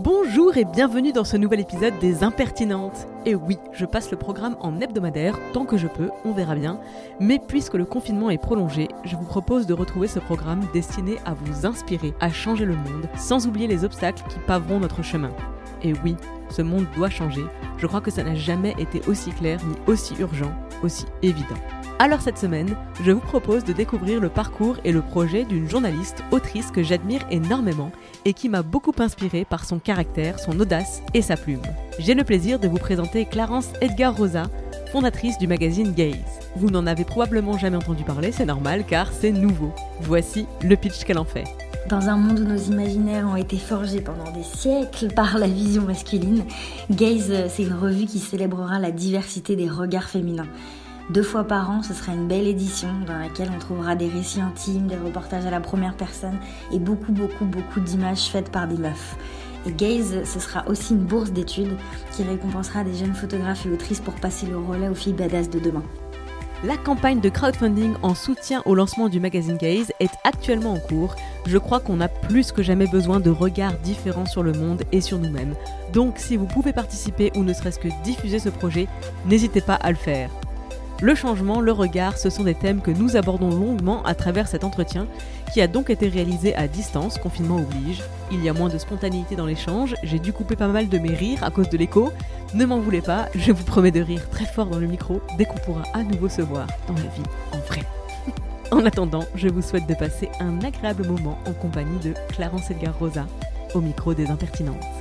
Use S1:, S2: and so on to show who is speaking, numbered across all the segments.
S1: Bonjour et bienvenue dans ce nouvel épisode des Impertinentes. Et oui, je passe le programme en hebdomadaire tant que je peux, on verra bien. Mais puisque le confinement est prolongé, je vous propose de retrouver ce programme destiné à vous inspirer, à changer le monde, sans oublier les obstacles qui paveront notre chemin. Et oui, ce monde doit changer. Je crois que ça n'a jamais été aussi clair, ni aussi urgent, aussi évident. Alors cette semaine, je vous propose de découvrir le parcours et le projet d'une journaliste, autrice que j'admire énormément et qui m'a beaucoup inspiré par son caractère, son audace et sa plume. J'ai le plaisir de vous présenter Clarence Edgar Rosa, fondatrice du magazine Gaze. Vous n'en avez probablement jamais entendu parler, c'est normal car c'est nouveau. Voici le pitch qu'elle en fait.
S2: Dans un monde où nos imaginaires ont été forgés pendant des siècles par la vision masculine, Gaze, c'est une revue qui célébrera la diversité des regards féminins. Deux fois par an, ce sera une belle édition dans laquelle on trouvera des récits intimes, des reportages à la première personne et beaucoup, beaucoup, beaucoup d'images faites par des meufs. Et Gaze, ce sera aussi une bourse d'études qui récompensera des jeunes photographes et autrices pour passer le relais aux filles badass de demain.
S1: La campagne de crowdfunding en soutien au lancement du magazine Gaze est actuellement en cours. Je crois qu'on a plus que jamais besoin de regards différents sur le monde et sur nous-mêmes. Donc si vous pouvez participer ou ne serait-ce que diffuser ce projet, n'hésitez pas à le faire. Le changement, le regard, ce sont des thèmes que nous abordons longuement à travers cet entretien, qui a donc été réalisé à distance, confinement oblige. Il y a moins de spontanéité dans l'échange, j'ai dû couper pas mal de mes rires à cause de l'écho. Ne m'en voulez pas, je vous promets de rire très fort dans le micro dès qu'on pourra à nouveau se voir dans la vie en vrai. En attendant, je vous souhaite de passer un agréable moment en compagnie de Clarence Edgar Rosa, au micro des impertinentes.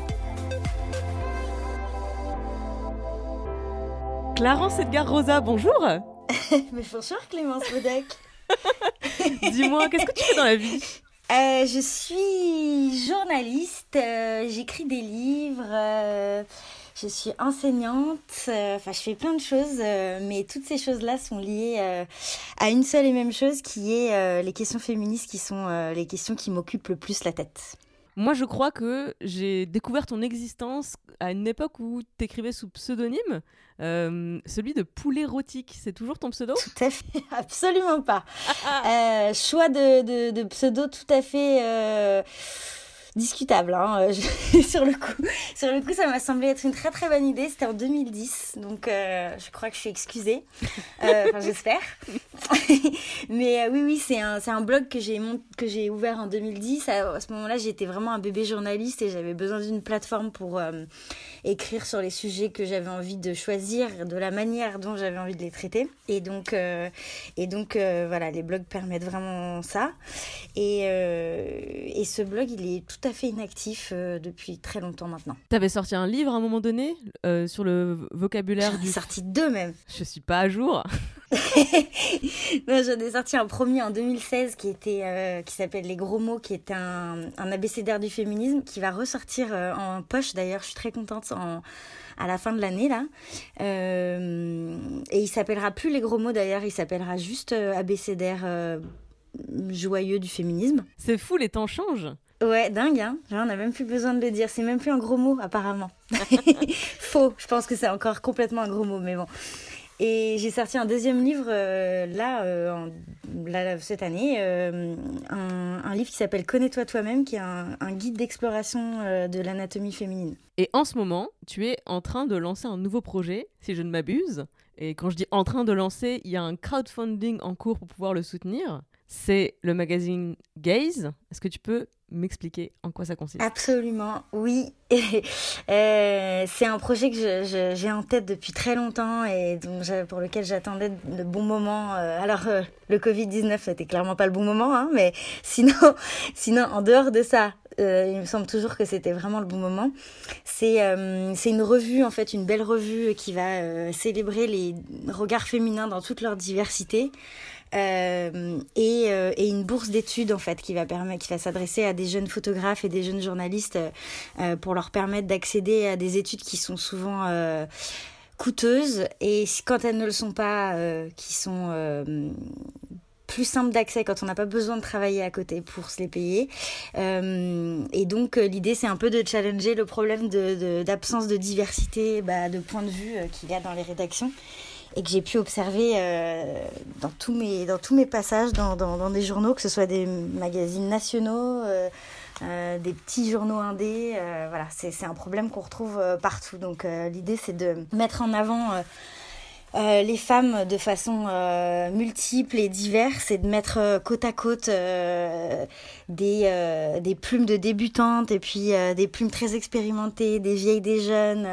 S1: Clarence Edgar Rosa, bonjour.
S2: Mais bonjour Clémence
S1: Dis-moi, qu'est-ce que tu fais dans la vie?
S2: Euh, je suis journaliste, euh, j'écris des livres, euh, je suis enseignante, enfin je fais plein de choses, mais toutes ces choses-là sont liées à une seule et même chose qui est les questions féministes qui sont les questions qui m'occupent le plus la tête.
S1: Moi, je crois que j'ai découvert ton existence à une époque où tu écrivais sous pseudonyme, euh, celui de Poulet Rotique. C'est toujours ton pseudo?
S2: Tout à fait, absolument pas. Euh, choix de, de, de pseudo tout à fait euh, discutable. Hein. Je- sur le coup, sur le coup, ça m'a semblé être une très très bonne idée. C'était en 2010, donc euh, je crois que je suis excusée. Euh, Enfin, j'espère. Mais euh, oui, oui, c'est un, un blog que j'ai ouvert en 2010. À, à ce moment-là, j'étais vraiment un bébé journaliste et j'avais besoin d'une plateforme pour euh, écrire sur les sujets que j'avais envie de choisir, de la manière dont j'avais envie de les traiter. Et donc, euh, et donc euh, voilà, les blogs permettent vraiment ça. Et, euh, et ce blog, il est tout à fait inactif depuis très longtemps maintenant.
S1: T'avais sorti un livre à un moment donné sur le vocabulaire
S2: J'en ai
S1: du.
S2: sorti deux même.
S1: Je suis pas à jour.
S2: non, j'en ai sorti un premier en 2016 qui était euh, qui s'appelle Les gros mots, qui est un, un abécédaire du féminisme qui va ressortir euh, en poche d'ailleurs. Je suis très contente en, à la fin de l'année là. Euh, et il s'appellera plus Les gros mots d'ailleurs, il s'appellera juste euh, abécédaire euh, joyeux du féminisme.
S1: C'est fou, les temps changent.
S2: Ouais, dingue, hein. Genre, on n'a même plus besoin de le dire. C'est même plus un gros mot, apparemment. Faux. Je pense que c'est encore complètement un gros mot, mais bon. Et j'ai sorti un deuxième livre, euh, là, euh, là, cette année, euh, un, livre qui s'appelle Connais-toi toi-même, qui est un, guide d'exploration de l'anatomie féminine.
S1: Et en ce moment, tu es en train de lancer un nouveau projet, si je ne m'abuse. Et quand je dis en train de lancer, il y a un crowdfunding en cours pour pouvoir le soutenir. C'est le magazine Gaze. Est-ce que tu peux m'expliquer en quoi ça consiste
S2: Absolument, oui. Euh, c'est un projet que j'ai en tête depuis très longtemps et pour lequel j'attendais le bon moment. Euh, alors, euh, le Covid-19, c'était clairement pas le bon moment, hein, mais sinon, sinon, en dehors de ça, il me semble toujours que c'était vraiment le bon moment. C'est euh, une revue, en fait, une belle revue qui va célébrer les regards féminins dans toute leur diversité. Et, et, une bourse d'études en fait qui va permettre, qui va s'adresser à des jeunes photographes et des jeunes journalistes pour leur permettre d'accéder à des études qui sont souvent coûteuses et quand elles ne le sont pas, qui sont plus simple d'accès quand on n'a pas besoin de travailler à côté pour se les payer. Euh, et donc euh, l'idée c'est un peu de challenger le problème d'absence de, de, diversité bah, de point de vue euh, qu'il y a dans les rédactions et que j'ai pu observer dans, tous mes, dans tous mes passages dans, dans, des journaux, que ce soit des magazines nationaux, des petits journaux indés. voilà, c'est un problème qu'on retrouve partout. Donc l'idée c'est de mettre en avant euh, les femmes de façon euh, multiple et diverse et de mettre euh, côte à côte des, des plumes de débutantes et puis des plumes très expérimentées, des vieilles, des jeunes,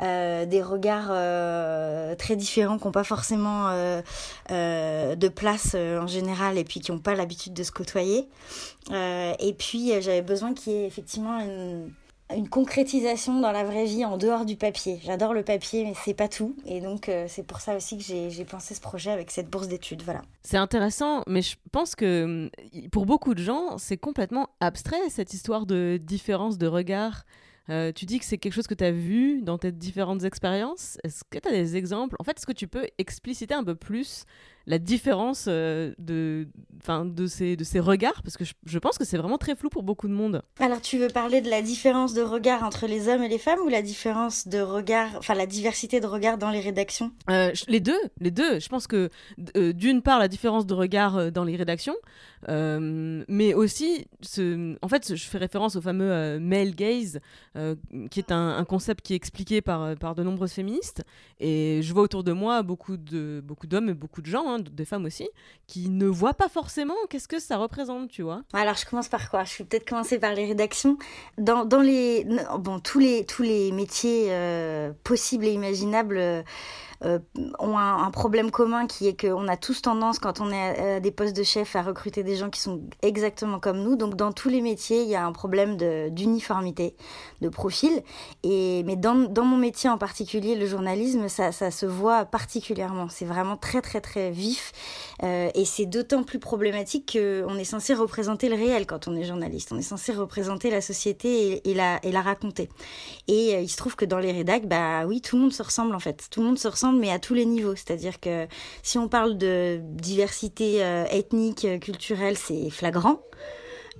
S2: des regards très différents qui n'ont pas forcément de place en général et puis qui n'ont pas l'habitude de se côtoyer. et puis j'avais besoin qu'il y ait effectivement une une concrétisation dans la vraie vie en dehors du papier. J'adore le papier, mais c'est pas tout. Et donc, euh, c'est pour ça aussi que j'ai pensé ce projet avec cette bourse d'études. Voilà.
S1: C'est intéressant, mais je pense que pour beaucoup de gens, c'est complètement abstrait cette histoire de différence de regard. Euh, tu dis que c'est quelque chose que tu as vu dans tes différentes expériences. Est-ce que tu as des exemples? En fait, est-ce que tu peux expliciter un peu plus la différence euh, de, de, ces, de ces regards Parce que je, pense que c'est vraiment très flou pour beaucoup de monde.
S2: Alors, tu veux parler de la différence de regard entre les hommes et les femmes ou la différence de regard, enfin la diversité de regard dans les rédactions?
S1: Euh, Les deux, les deux. Je pense que euh, d'une part, la différence de regard dans les rédactions, mais aussi, ce, en fait, je fais référence au fameux male gaze, qui est un, un, concept qui est expliqué par, par de nombreuses féministes. Et je vois autour de moi beaucoup d'hommes beaucoup et beaucoup de gens Hein, des femmes aussi, qui ne voient pas forcément qu'est-ce que ça représente, tu vois.
S2: Alors je commence par quoi? Je vais peut-être commencer par les rédactions. Dans, dans les, bon, tous les, tous les métiers euh, possibles et imaginables. Euh, ont un, problème commun qui est qu'on a tous tendance, quand on est à, des postes de chef, à recruter des gens qui sont exactement comme nous. Donc dans tous les métiers, il y a un problème d'uniformité, de, profil. Et, mais dans, dans mon métier en particulier, le journalisme, ça, ça se voit particulièrement. C'est vraiment très très très vif. Euh, et c'est d'autant plus problématique qu'on est censé représenter le réel quand on est journaliste. On est censé représenter la société et, la, et la raconter. Et euh, il se trouve que dans les rédacs, bah oui, tout le monde se ressemble en fait. Tout le monde se ressemble mais à tous les niveaux. C'est-à-dire que si on parle de diversité euh, ethnique, euh, culturelle, c'est flagrant.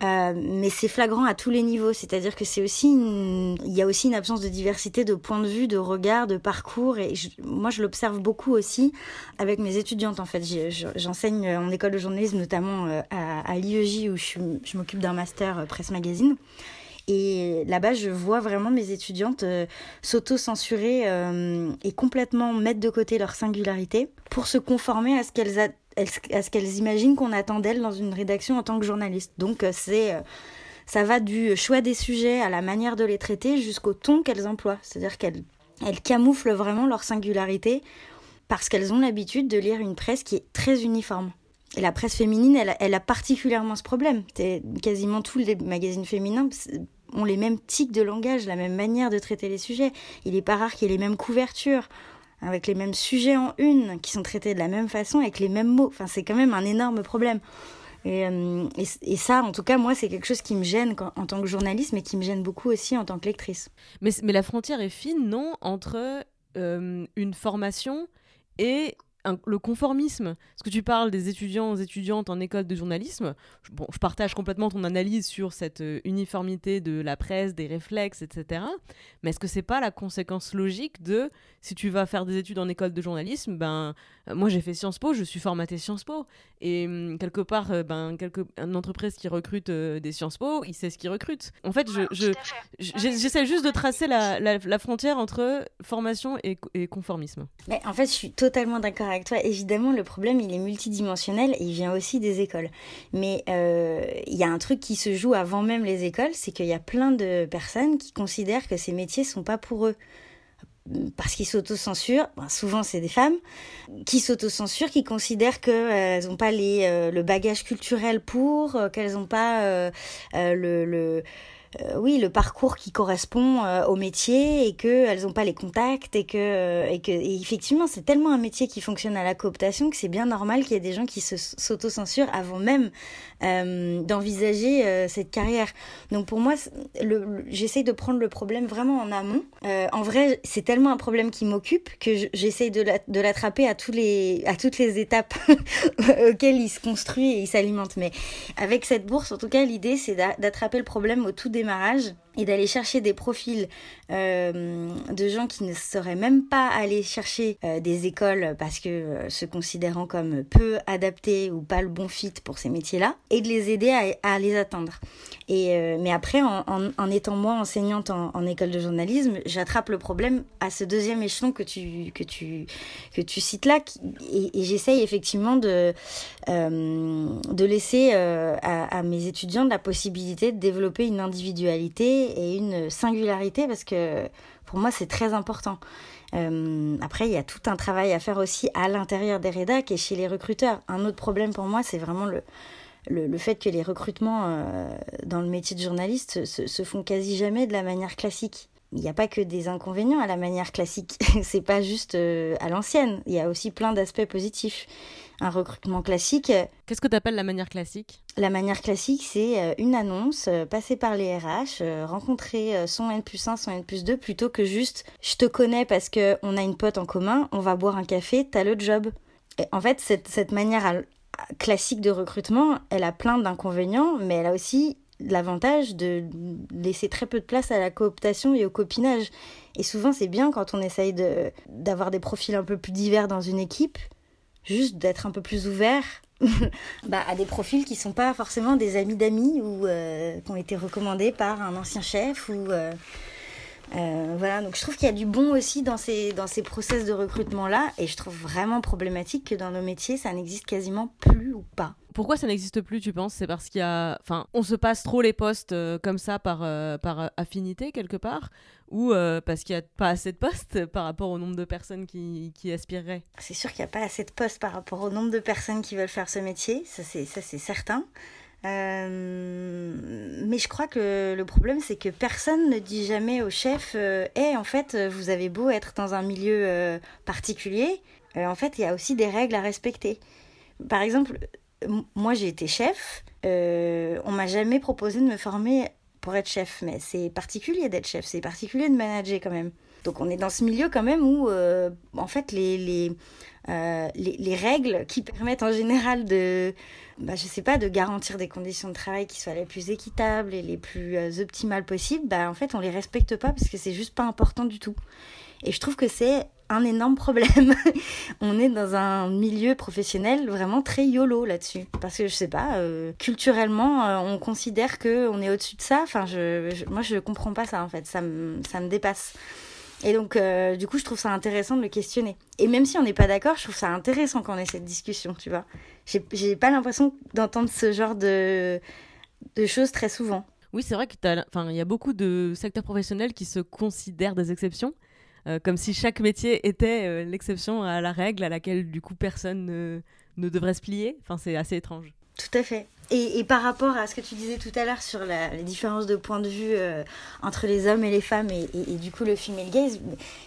S2: Euh, mais c'est flagrant à tous les niveaux, c'est-à-dire que c'est aussi il y a aussi une absence de diversité de points de vue, de regard, de parcours et moi je l'observe beaucoup aussi avec mes étudiantes en fait. J'enseigne en école de journalisme notamment à, l'IEJ où je m'occupe d'un master presse magazine et là-bas, je vois vraiment mes étudiantes euh, s'auto-censurer euh, et complètement mettre de côté leur singularité pour se conformer à ce qu'elles imaginent qu'on attend d'elles dans une rédaction en tant que journaliste. Donc euh, c'est ça va du choix des sujets à la manière de les traiter jusqu'au ton qu'elles emploient. C'est-à-dire qu'elles elles camouflent vraiment leur singularité parce qu'elles ont l'habitude de lire une presse qui est très uniforme. Et la presse féminine, elle, elle a particulièrement ce problème. Quasiment tous les magazines féminins ont les mêmes tics de langage, la même manière de traiter les sujets. Il n'est pas rare qu'il y ait les mêmes couvertures, avec les mêmes sujets en une, qui sont traités de la même façon, avec les mêmes mots. Enfin, c'est quand même un énorme problème. Et, euh, ça, en tout cas, moi, c'est quelque chose qui me gêne en tant que journaliste, mais qui me gêne beaucoup aussi en tant que lectrice.
S1: Mais, mais la frontière est fine, non, entre euh, une formation et le conformisme. Parce que tu parles des étudiants et étudiantes en école de journalisme. Je, bon, je partage complètement ton analyse sur cette euh, uniformité de la presse, des réflexes, etc. Mais est-ce que c'est pas la conséquence logique de si tu vas faire des études en école de journalisme, ben euh, moi j'ai fait Sciences Po, je suis formaté Sciences Po. Et hum, quelque part, euh, ben, quelque, une entreprise qui recrute des Sciences Po, il sait ce qu'il recrute. En fait, je, j'essaie juste de tracer la, la, frontière entre formation et, et conformisme.
S2: Mais en fait, je suis totalement d'accord avec toi. Évidemment, le problème, il est multidimensionnel et il vient aussi des écoles. Mais euh, il y a un truc qui se joue avant même les écoles, c'est qu'il y a plein de personnes qui considèrent que ces métiers sont pas pour eux parce qu'ils s'autocensurent, ben, souvent c'est des femmes, qui s'autocensurent, qui considèrent qu'elles n'ont pas les, euh, le bagage culturel pour, euh, qu'elles n'ont pas le oui, le parcours qui correspond au métier et qu'elles n'ont pas les contacts et que, et que effectivement, c'est tellement un métier qui fonctionne à la cooptation que c'est bien normal qu'il y ait des gens qui s'autocensurent avant même d'envisager cette carrière. Donc pour moi, j'essaye de prendre le problème vraiment en amont. en vrai, c'est tellement un problème qui m'occupe que j'essaye de l'attraper à, à toutes les étapes auxquelles il se construit et il s'alimente. Mais avec cette bourse, en tout cas, l'idée, c'est d'attraper le problème au tout démarrage et d'aller chercher des profils euh, de gens qui ne seraient même pas allés chercher euh, des écoles parce que euh, se considérant comme peu adaptés ou pas le bon fit pour ces métiers-là et de les aider à, les atteindre. Et mais après, en, étant moi enseignante en, école de journalisme, j'attrape le problème à ce deuxième échelon que tu que tu que tu cites là, et, j'essaye effectivement de de laisser à mes étudiants la possibilité de développer une individualité et une singularité parce que pour moi c'est très important. Euh, après, il y a tout un travail à faire aussi à l'intérieur des rédacs et chez les recruteurs. Un autre problème pour moi, c'est vraiment le, le, fait que les recrutements euh, dans le métier de journaliste se, font quasi jamais de la manière classique. Il n'y a pas que des inconvénients à la manière classique. c'est pas juste euh, à l'ancienne. Il y a aussi plein d'aspects positifs un recrutement classique.
S1: Qu'est-ce que tu appelles la manière classique?
S2: La manière classique, c'est euh, une annonce, euh, passer par les RH, euh, rencontrer son N plus 1, son N plus 2, plutôt que juste je te connais parce qu'on a une pote en commun, on va boire un café, t'as le job. Et en fait, cette, cette manière classique de recrutement, elle a plein d'inconvénients, mais elle a aussi l'avantage de laisser très peu de place à la cooptation et au copinage. Et souvent, c'est bien quand on essaye d'avoir des profils un peu plus divers dans une équipe, juste d'être un peu plus ouvert bah, à des profils qui sont pas forcément des amis d'amis ou euh, qui ont été recommandés par un ancien chef ou euh, euh, voilà donc je trouve qu'il y a du bon aussi dans ces dans ces process de recrutement là et je trouve vraiment problématique que dans nos métiers ça n'existe quasiment plus ou pas
S1: pourquoi ça n'existe plus, tu penses? C'est parce qu'il y a. Enfin, on se passe trop les postes comme ça par, par affinité, quelque part? Ou euh, parce qu'il n'y a pas assez de postes par rapport au nombre de personnes qui, qui aspireraient?
S2: C'est sûr qu'il n'y a pas assez de postes par rapport au nombre de personnes qui veulent faire ce métier, ça c'est, ça c'est certain. Euh, mais je crois que le problème, c'est que personne ne dit jamais au chef Eh, en fait, vous avez beau être dans un milieu euh, particulier, en fait, il y a aussi des règles à respecter. Par exemple, moi j'ai été chef, on m'a jamais proposé de me former pour être chef, mais c'est particulier d'être chef, c'est particulier de manager quand même. Donc on est dans ce milieu quand même où, euh, en fait, euh, les, règles qui permettent en général de, bah, je sais pas, de garantir des conditions de travail qui soient les plus équitables et les plus euh, optimales possibles, bah, en fait, on les respecte pas parce que c'est juste pas important du tout. Et je trouve que c'est un énorme problème. on est dans un milieu professionnel vraiment très yolo là-dessus. Parce que je sais pas, euh, culturellement, euh, on considère que on est au-dessus de ça. Enfin, je, moi, je comprends pas ça en fait. Ça me, ça me dépasse. Et donc, euh, du coup, je trouve ça intéressant de le questionner. Et même si on n'est pas d'accord, je trouve ça intéressant qu'on ait cette discussion, tu vois. J'ai pas l'impression d'entendre ce genre de, de choses très souvent.
S1: Oui, c'est vrai qu'il y a beaucoup de secteurs professionnels qui se considèrent des exceptions. Euh, comme si chaque métier était euh, l'exception à la règle à laquelle du coup personne ne, ne devrait se plier. Enfin, c'est assez étrange.
S2: Tout à fait. Et, par rapport à ce que tu disais tout à l'heure sur les différences de point de vue euh, entre les hommes et les femmes et, du coup le female gaze,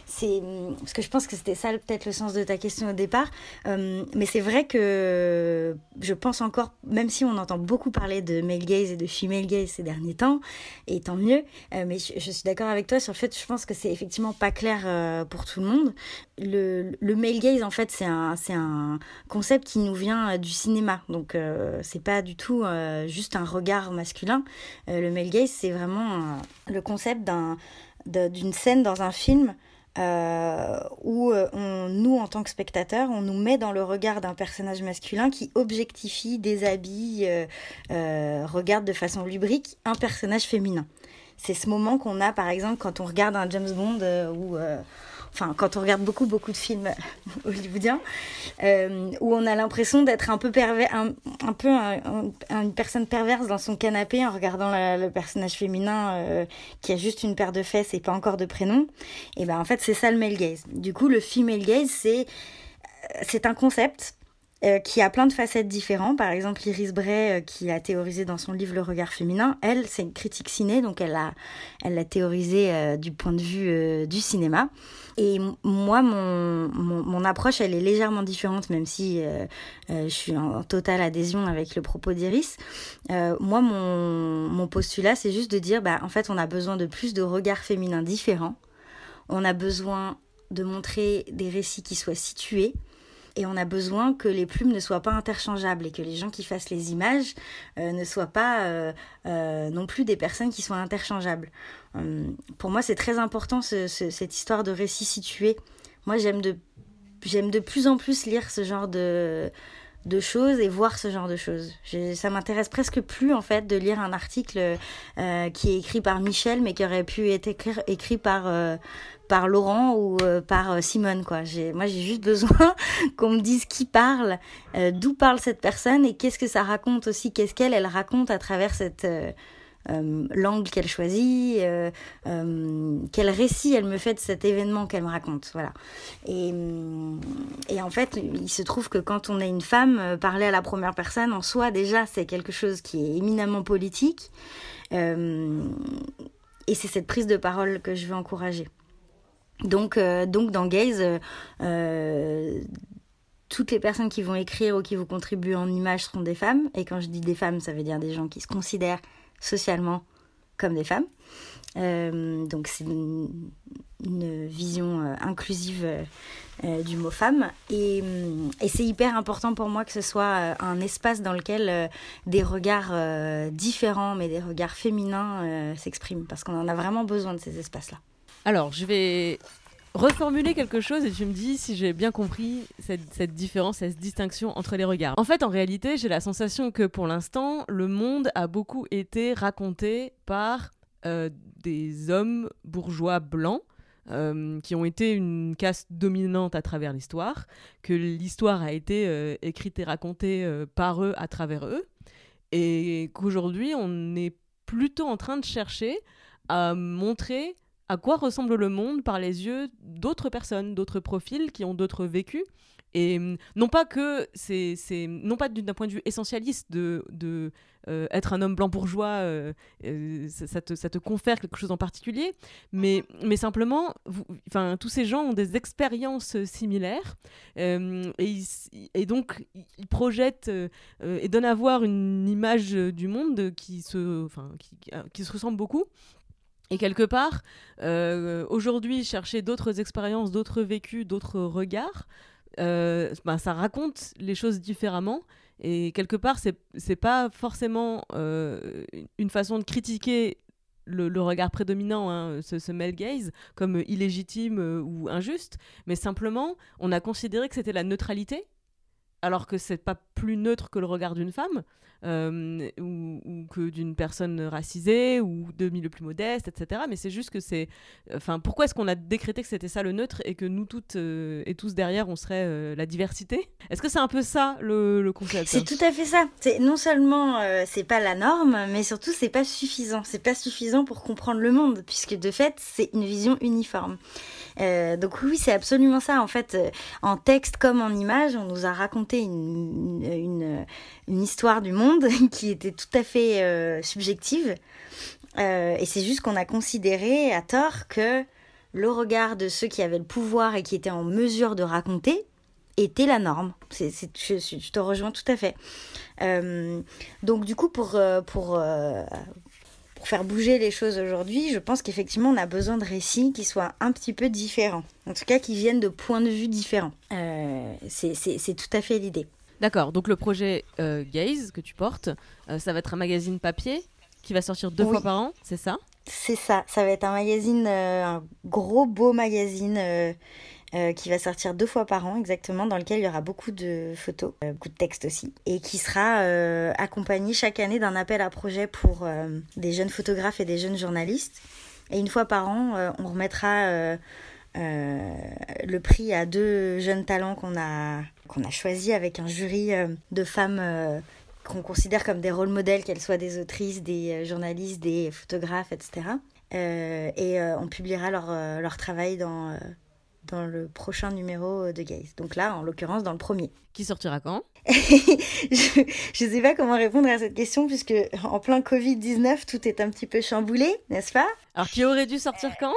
S2: c'est parce que je pense que c'était ça peut-être le sens de ta question au départ. Euh, mais c'est vrai que je pense encore, même si on entend beaucoup parler de male gaze et de female gaze ces derniers temps, et tant mieux. Euh, mais je, suis d'accord avec toi sur le fait, je pense que c'est effectivement pas clair pour tout le monde. Le, le male gaze en fait c'est un c'est un concept qui nous vient du cinéma, donc c'est pas du tout euh, juste un regard masculin. Euh, le male gaze, c'est vraiment euh, le concept d'une scène dans un film où on, nous, en tant que spectateurs, on nous met dans le regard d'un personnage masculin qui objectifie, déshabille, regarde de façon lubrique un personnage féminin. C'est ce moment qu'on a, par exemple, quand on regarde un James Bond ou enfin quand on regarde beaucoup beaucoup de films hollywoodiens, euh, où on a l'impression d'être un peu pervers, un, peu une personne perverse dans son canapé en regardant le personnage féminin euh, qui a juste une paire de fesses et pas encore de prénom. Et ben en fait c'est ça le male gaze. Du coup le female gaze c'est c'est un concept euh, qui a plein de facettes différentes. Par exemple, Iris Bray, euh, qui a théorisé dans son livre Le regard féminin, elle, c'est une critique ciné, donc elle l'a elle a théorisé euh, du point de vue du cinéma. Et moi, mon, mon, approche, elle est légèrement différente, même si je suis en, totale adhésion avec le propos d'Iris. moi, mon, mon postulat, c'est juste de dire, bah, en fait, on a besoin de plus de regards féminins différents. On a besoin de montrer des récits qui soient situés et on a besoin que les plumes ne soient pas interchangeables et que les gens qui fassent les images euh, ne soient pas euh, euh, non plus des personnes qui soient interchangeables. pour moi, c'est très important cette histoire de récit situé. Moi, j'aime de, j'aime de plus en plus lire ce genre de, de choses et voir ce genre de choses. Ça m'intéresse presque plus en fait de lire un article qui est écrit par Michel mais qui aurait pu être écrit, écrit par par Laurent ou euh, par euh, Simone quoi. moi j'ai juste besoin qu'on me dise qui parle, euh, d'où parle cette personne et qu'est-ce que ça raconte aussi, qu'est-ce qu'elle elle raconte à travers cette l'angle qu'elle choisit, quel récit elle me fait de cet événement qu'elle me raconte. Voilà. Et, et, en fait, il se trouve que quand on est une femme, parler à la première personne, en soi, déjà, c'est quelque chose qui est éminemment politique. et c'est cette prise de parole que je veux encourager. Donc, euh, donc dans Gaze, euh, euh, toutes les personnes qui vont écrire ou qui vont contribuer en images seront des femmes. Et quand je dis des femmes, ça veut dire des gens qui se considèrent socialement comme des femmes. donc c'est une, vision inclusive du mot femme. Et, et c'est hyper important pour moi que ce soit un espace dans lequel des regards différents, mais des regards féminins s'expriment. Parce qu'on en a vraiment besoin de ces espaces-là.
S1: Alors, je vais reformuler quelque chose et tu me dis si j'ai bien compris cette, différence, cette distinction entre les regards. En fait, en réalité, j'ai la sensation que pour l'instant, le monde a beaucoup été raconté par euh, des hommes bourgeois blancs. Euh, qui ont été une caste dominante à travers l'histoire, que l'histoire a été euh, écrite et racontée par eux à travers eux, et qu'aujourd'hui on est plutôt en train de chercher à montrer à quoi ressemble le monde par les yeux d'autres personnes, d'autres profils qui ont d'autres vécus. Et hum, non pas que c'est, non pas d'un point de vue essentialiste de, euh, être un homme blanc bourgeois, euh, euh, ça, te, ça, te, confère quelque chose en particulier, mais, mais simplement, tous ces gens ont des expériences similaires et, donc ils projettent et donnent à voir une image du monde qui se, qui, qui se ressemble beaucoup. Et quelque part, euh, aujourd'hui, chercher d'autres expériences, d'autres vécus, d'autres regards, euh, ben, ça raconte les choses différemment. Et quelque part, c'est n'est pas forcément euh, une façon de critiquer le, regard prédominant, hein, ce, ce, male gaze, comme illégitime ou injuste, mais simplement, on a considéré que c'était la neutralité, alors que c'est pas plus neutre que le regard d'une femme. Euh, ou, que d'une personne racisée ou de milieu plus modeste, etc. Mais c'est juste que c'est. Enfin, pourquoi est-ce qu'on a décrété que c'était ça le neutre et que nous toutes euh, et tous derrière on serait euh, la diversité? Est-ce que c'est un peu ça le, le concept?
S2: C'est tout à fait ça. Non seulement c'est pas la norme, mais surtout c'est pas suffisant. C'est pas suffisant pour comprendre le monde, puisque de fait c'est une vision uniforme. donc oui, c'est absolument ça. En fait, en texte comme en image, on nous a raconté une, une histoire du monde qui était tout à fait euh, subjective. Euh, et c'est juste qu'on a considéré à tort que le regard de ceux qui avaient le pouvoir et qui étaient en mesure de raconter était la norme. Je, te rejoins tout à fait. Euh, donc du coup, pour, pour, pour faire bouger les choses aujourd'hui, je pense qu'effectivement, on a besoin de récits qui soient un petit peu différents. En tout cas, qui viennent de points de vue différents. c'est tout à fait l'idée.
S1: D'accord, donc le projet euh, Gaze que tu portes, euh, ça va être un magazine papier qui va sortir deux fois par an, c'est ça?
S2: C'est ça, ça va être un magazine, euh, un gros beau magazine qui va sortir deux fois par an exactement, dans lequel il y aura beaucoup de photos, beaucoup de textes aussi, et qui sera accompagné chaque année d'un appel à projet pour des jeunes photographes et des jeunes journalistes. Et une fois par an, on remettra le prix à deux jeunes talents qu'on a qu'on a choisi avec un jury euh, de femmes euh, qu'on considère comme des rôles modèles, qu'elles soient des autrices, des euh, journalistes, des photographes, etc. et on publiera leur, leur travail dans, dans le prochain numéro de Gaze. Donc là, en l'occurrence, dans le premier.
S1: Qui sortira quand?
S2: Je ne sais pas comment répondre à cette question puisque en plein Covid-19, tout est un petit peu chamboulé, n'est-ce pas?
S1: Alors qui aurait dû sortir quand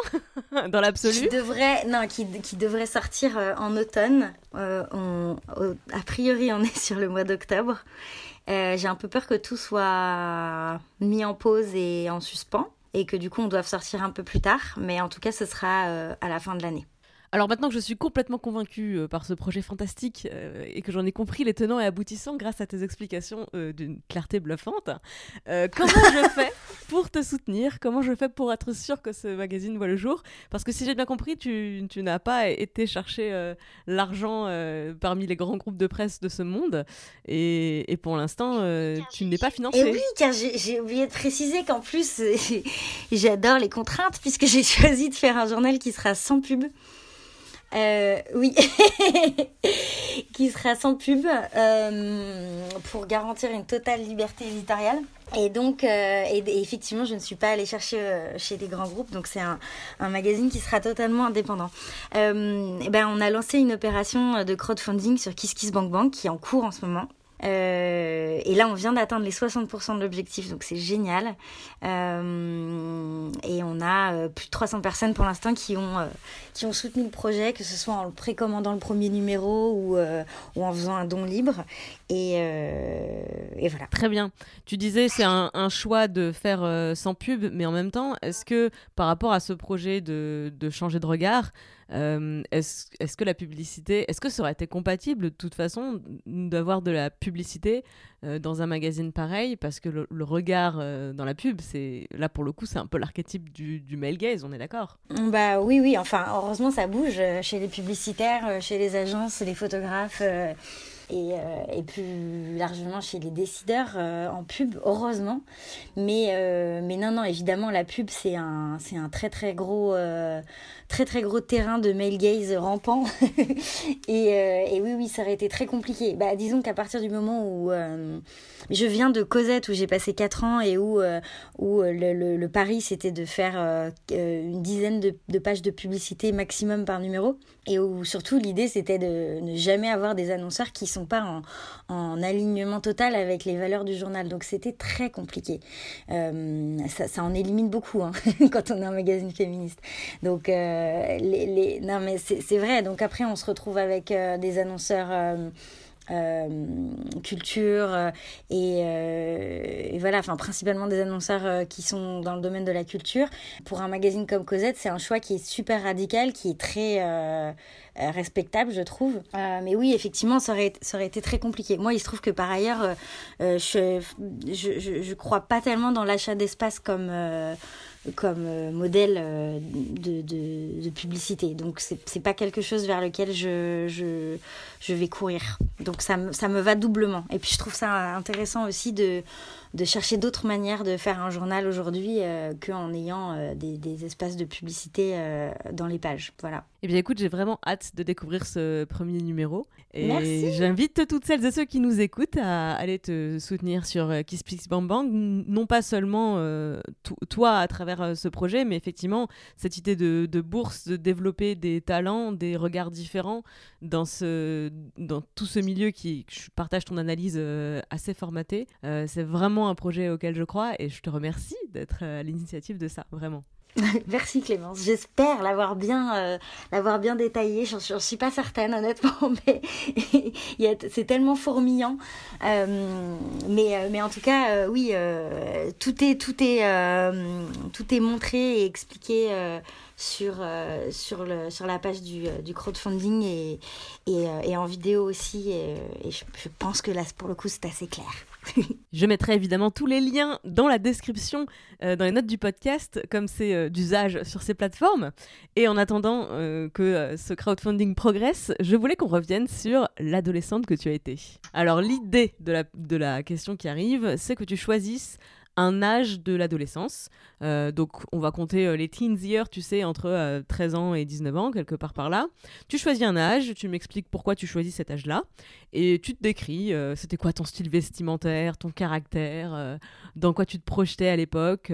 S1: Dans l'absolu
S2: Qui devrait, non, qui, qui devrait sortir euh, en automne. Euh, on, a priori, on est sur le mois d'octobre. Euh, J'ai un peu peur que tout soit mis en pause et en suspens et que du coup on doive sortir un peu plus tard. Mais en tout cas, ce sera euh, à la fin de l'année.
S1: Alors maintenant que je suis complètement convaincue euh, par ce projet fantastique euh, et que j'en ai compris les tenants et aboutissants grâce à tes explications euh, d'une clarté bluffante, comment je fais pour te soutenir? Comment je fais pour être sûre que ce magazine voit le jour? Parce que si j'ai bien compris, tu, tu n'as pas été chercher l'argent parmi les grands groupes de presse de ce monde et, et pour l'instant, tu n'es pas financé.
S2: Et oui, car j'ai oublié de préciser qu'en plus, j'adore les contraintes puisque j'ai choisi de faire un journal qui sera sans pub. Euh, oui, qui sera sans pub euh, pour garantir une totale liberté éditoriale. Et donc, euh, et, effectivement, je ne suis pas allée chercher chez des grands groupes, donc c'est un, un, magazine qui sera totalement indépendant. Et ben, on a lancé une opération de crowdfunding sur KissKissBankBank qui est en cours en ce moment. Euh, et là, on vient d'atteindre les 60% de l'objectif, donc c'est génial. Euh, et on a euh, plus de 300 personnes pour l'instant qui ont qui ont soutenu le projet, que ce soit en précommandant le premier numéro ou, en faisant un don libre. Et, et voilà.
S1: Très bien. Tu disais c'est un, un, choix de faire sans pub, mais en même temps, est-ce que par rapport à ce projet de, de changer de regard, euh, est-ce est que la publicité, est-ce que ça aurait été compatible de toute façon d'avoir de la publicité euh, dans un magazine pareil? Parce que le, regard euh, dans la pub, c'est là pour le coup, c'est un peu l'archétype du, du male gaze, on est d'accord?
S2: Bah oui, oui, enfin heureusement ça bouge chez les publicitaires, chez les agences, les photographes et, plus largement chez les décideurs en pub, heureusement. Mais, mais non, non, évidemment, la pub, c'est un, c'est un très, très gros, très, très gros terrain de male gaze rampant. et, et, oui, oui, ça aurait été très compliqué. Bah, disons qu'à partir du moment où je viens de Cosette, où j'ai passé 4 ans et où, où le, le, pari, c'était de faire une dizaine de, de pages de publicité maximum par numéro. Et où surtout l'idée c'était de ne jamais avoir des annonceurs qui sont pas en, en alignement total avec les valeurs du journal. Donc c'était très compliqué. Euh, ça, ça, en élimine beaucoup hein, quand on est un magazine féministe. Donc euh, les, les... non mais c'est vrai. Donc après on se retrouve avec euh, des annonceurs euh, euh, culture euh, et, euh, voilà, enfin principalement des annonceurs euh, qui sont dans le domaine de la culture. Pour un magazine comme Cosette, c'est un choix qui est super radical, qui est très euh, respectable, je trouve. mais oui, effectivement, ça aurait, ça aurait été très compliqué. Moi, il se trouve que par ailleurs, je, je, je, je crois pas tellement dans l'achat d'espace comme comme euh, modèle euh, de, de, publicité. Donc, c'est pas quelque chose vers lequel je, je, je vais courir. Donc, ça, ça me va doublement. Et puis, je trouve ça intéressant aussi de, de chercher d'autres manières de faire un journal aujourd'hui euh, qu'en ayant euh, des, des, espaces de publicité euh, dans les pages. Voilà.
S1: Eh bien, écoute, j'ai vraiment hâte de découvrir ce premier numéro.
S2: Et
S1: j'invite toutes celles et ceux qui nous écoutent à aller te soutenir sur Kiss Pix Bang Bang, non pas seulement toi à travers ce projet, mais effectivement cette idée de, de, bourse, de développer des talents, des regards différents dans, ce, dans tout ce milieu qui, je partage ton analyse assez formatée. C'est vraiment un projet auquel je crois et je te remercie d'être à l'initiative de ça, vraiment.
S2: Merci Clémence. J'espère l'avoir bien, euh, bien détaillé. J'en suis pas certaine honnêtement, mais c'est tellement fourmillant. Euh, mais, mais en tout cas, euh, oui, euh, tout est, tout est, euh, tout est montré et expliqué sur, sur, le, sur la page du, crowdfunding et, et, en vidéo aussi. Et, je, je pense que là, pour le coup, c'est assez clair.
S1: Je mettrai évidemment tous les liens dans la description, euh, dans les notes du podcast, comme c'est euh, d'usage sur ces plateformes. Et en attendant euh, que ce crowdfunding progresse, je voulais qu'on revienne sur l'adolescente que tu as été. Alors l'idée de la, de la question qui arrive, c'est que tu choisisses un âge de l'adolescence. Euh, donc on va compter euh, les teens years, tu sais, entre euh, 13 ans et 19 ans, quelque part par là. Tu choisis un âge, tu m'expliques pourquoi tu choisis cet âge-là, et tu te décris, euh, c'était quoi ton style vestimentaire, ton caractère, dans quoi tu te projetais à l'époque.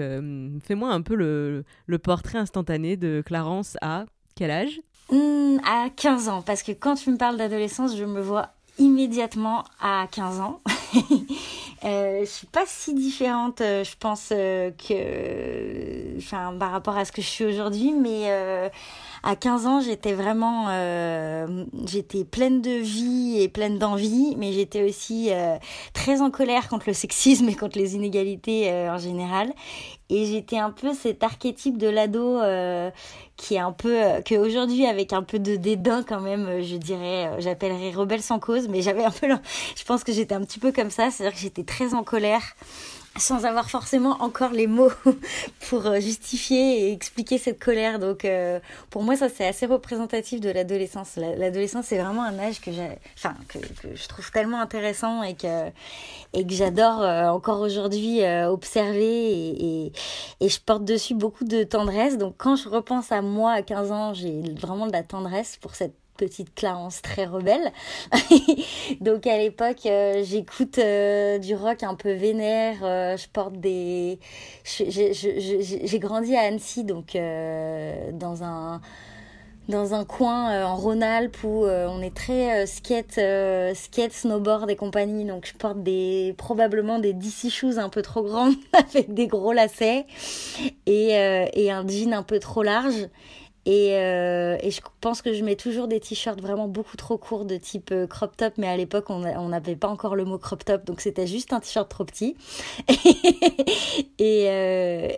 S1: Fais-moi un peu le, portrait instantané de Clarence à quel âge?
S2: Hmm, à 15 ans, parce que quand tu me parles d'adolescence, je me vois immédiatement à 15 ans. euh, je suis pas si différente, euh, je pense, euh, que, enfin, par rapport à ce que je suis aujourd'hui, mais euh, à 15 ans, j'étais vraiment, j'étais pleine de vie et pleine d'envie, mais j'étais aussi très en colère contre le sexisme et contre les inégalités en général. Et j'étais un peu cet archétype de l'ado euh, qui est un peu, euh, que aujourd'hui avec un peu de dédain quand même, euh, je dirais, j'appellerais rebelle sans cause, mais j'avais un peu, je pense que j'étais un petit peu comme ça, c'est-à-dire que j'étais très en colère sans avoir forcément encore les mots pour euh, justifier et expliquer cette colère. Donc euh, pour moi ça c'est assez représentatif de l'adolescence. La- L'adolescence c'est vraiment un âge que enfin que, que je trouve tellement intéressant et que et que j'adore euh, encore aujourd'hui euh, observer et, et et je porte dessus beaucoup de tendresse. Donc quand je repense à moi à 15 ans, j'ai vraiment de la tendresse pour cette petite Clarence très rebelle. Donc à l'époque, euh, j'écoute euh, du rock un peu vénère, euh, je porte des... J'ai grandi à Annecy, donc dans un dans un coin en Rhône-Alpes où on est très skate, skate, snowboard et compagnie. Donc je porte des probablement des DC shoes un peu trop grandes avec des gros lacets et, et un jean un peu trop large. Et, euh, et je pense que je mets toujours des t-shirts vraiment beaucoup trop courts de type euh, crop top, mais à l'époque on n'avait pas encore le mot crop top, donc c'était juste un t-shirt trop petit. et, euh,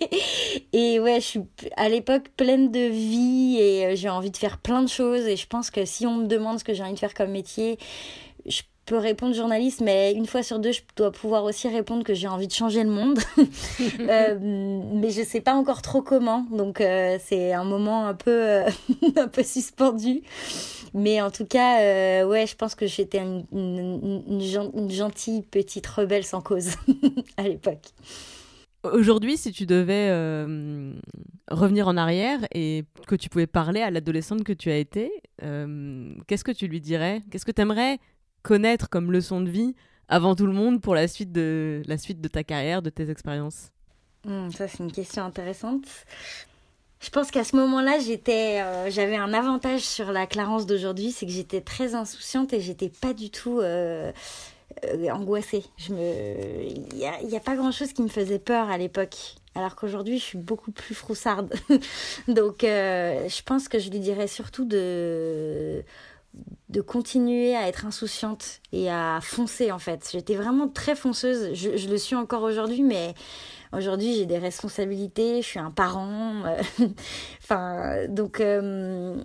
S2: et ouais, je suis à l'époque pleine de vie et j'ai envie de faire plein de choses. Et je pense que si on me demande ce que j'ai envie de faire comme métier, je peux répondre journaliste, mais une fois sur deux, je dois pouvoir aussi répondre que j'ai envie de changer le monde. Euh, mais je sais pas encore trop comment, donc euh, c'est un moment un peu, euh, un peu suspendu. Mais en tout cas, ouais, je pense que j'étais une, une, une gen- une gentille petite rebelle sans cause à l'époque.
S1: Aujourd'hui, si tu devais revenir en arrière et que tu pouvais parler à l'adolescente que tu as été, qu'est-ce que tu lui dirais? Qu'est-ce que tu aimerais connaître comme leçon de vie avant tout le monde pour la suite de, la suite de ta carrière, de tes expériences
S2: Hmm, ça, c'est une question intéressante. Je pense qu'à ce moment-là, j'étais, euh, j'avais un avantage sur la Clarence d'aujourd'hui, c'est que j'étais très insouciante et j'étais pas du tout euh, euh, angoissée. Il y a, a pas grand-chose qui me faisait peur à l'époque. Alors qu'aujourd'hui, je suis beaucoup plus froussarde. Donc, je pense que je lui dirais surtout de de continuer à être insouciante et à foncer en fait. J'étais vraiment très fonceuse. Je, le suis encore aujourd'hui, mais Aujourd'hui, j'ai des responsabilités, je suis un parent. euh, enfin, donc, euh,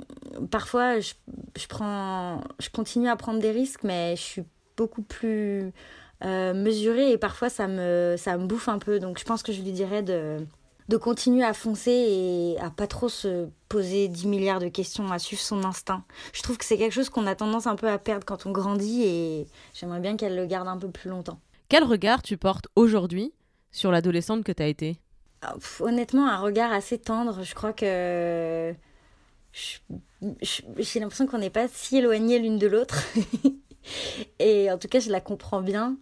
S2: parfois, je, je, prends, je continue à prendre des risques, mais je suis beaucoup plus euh, mesurée et parfois, ça me, ça me bouffe un peu. Donc, je pense que je lui dirais de, de continuer à foncer et à pas trop se poser 10 milliards de questions, à suivre son instinct. Je trouve que c'est quelque chose qu'on a tendance un peu à perdre quand on grandit et j'aimerais bien qu'elle le garde un peu plus longtemps.
S1: Quel regard tu portes aujourd'hui sur l'adolescente que tu as été?
S2: Ah, Honnêtement, un regard assez tendre. Je crois que j'ai l'impression qu'on n'est pas si éloignés l'une de l'autre. Et en tout cas, je la comprends bien.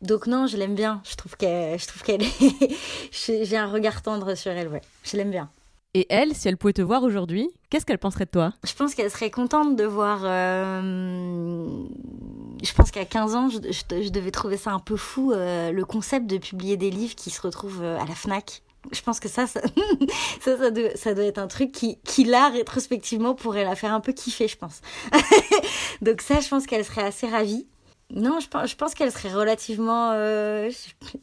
S2: Donc non, je l'aime bien. Je trouve qu'elle, je trouve qu'elle est... j'ai un regard tendre sur elle, ouais. Je l'aime bien.
S1: Et elle, si elle pouvait te voir aujourd'hui, qu'est-ce qu'elle penserait de toi?
S2: Je pense qu'elle serait contente de voir. euh, Je pense qu'à 15 ans, je, je- je devais trouver ça un peu fou, euh, le concept de publier des livres qui se retrouvent euh, à la Fnac. Je pense que ça, ça, ça, ça doit, ça doit être un truc qui, qui là, rétrospectivement, pourrait la faire un peu kiffer, je pense. Donc ça, je pense qu'elle serait assez ravie. Non, je pense, je pense qu'elle serait relativement... euh,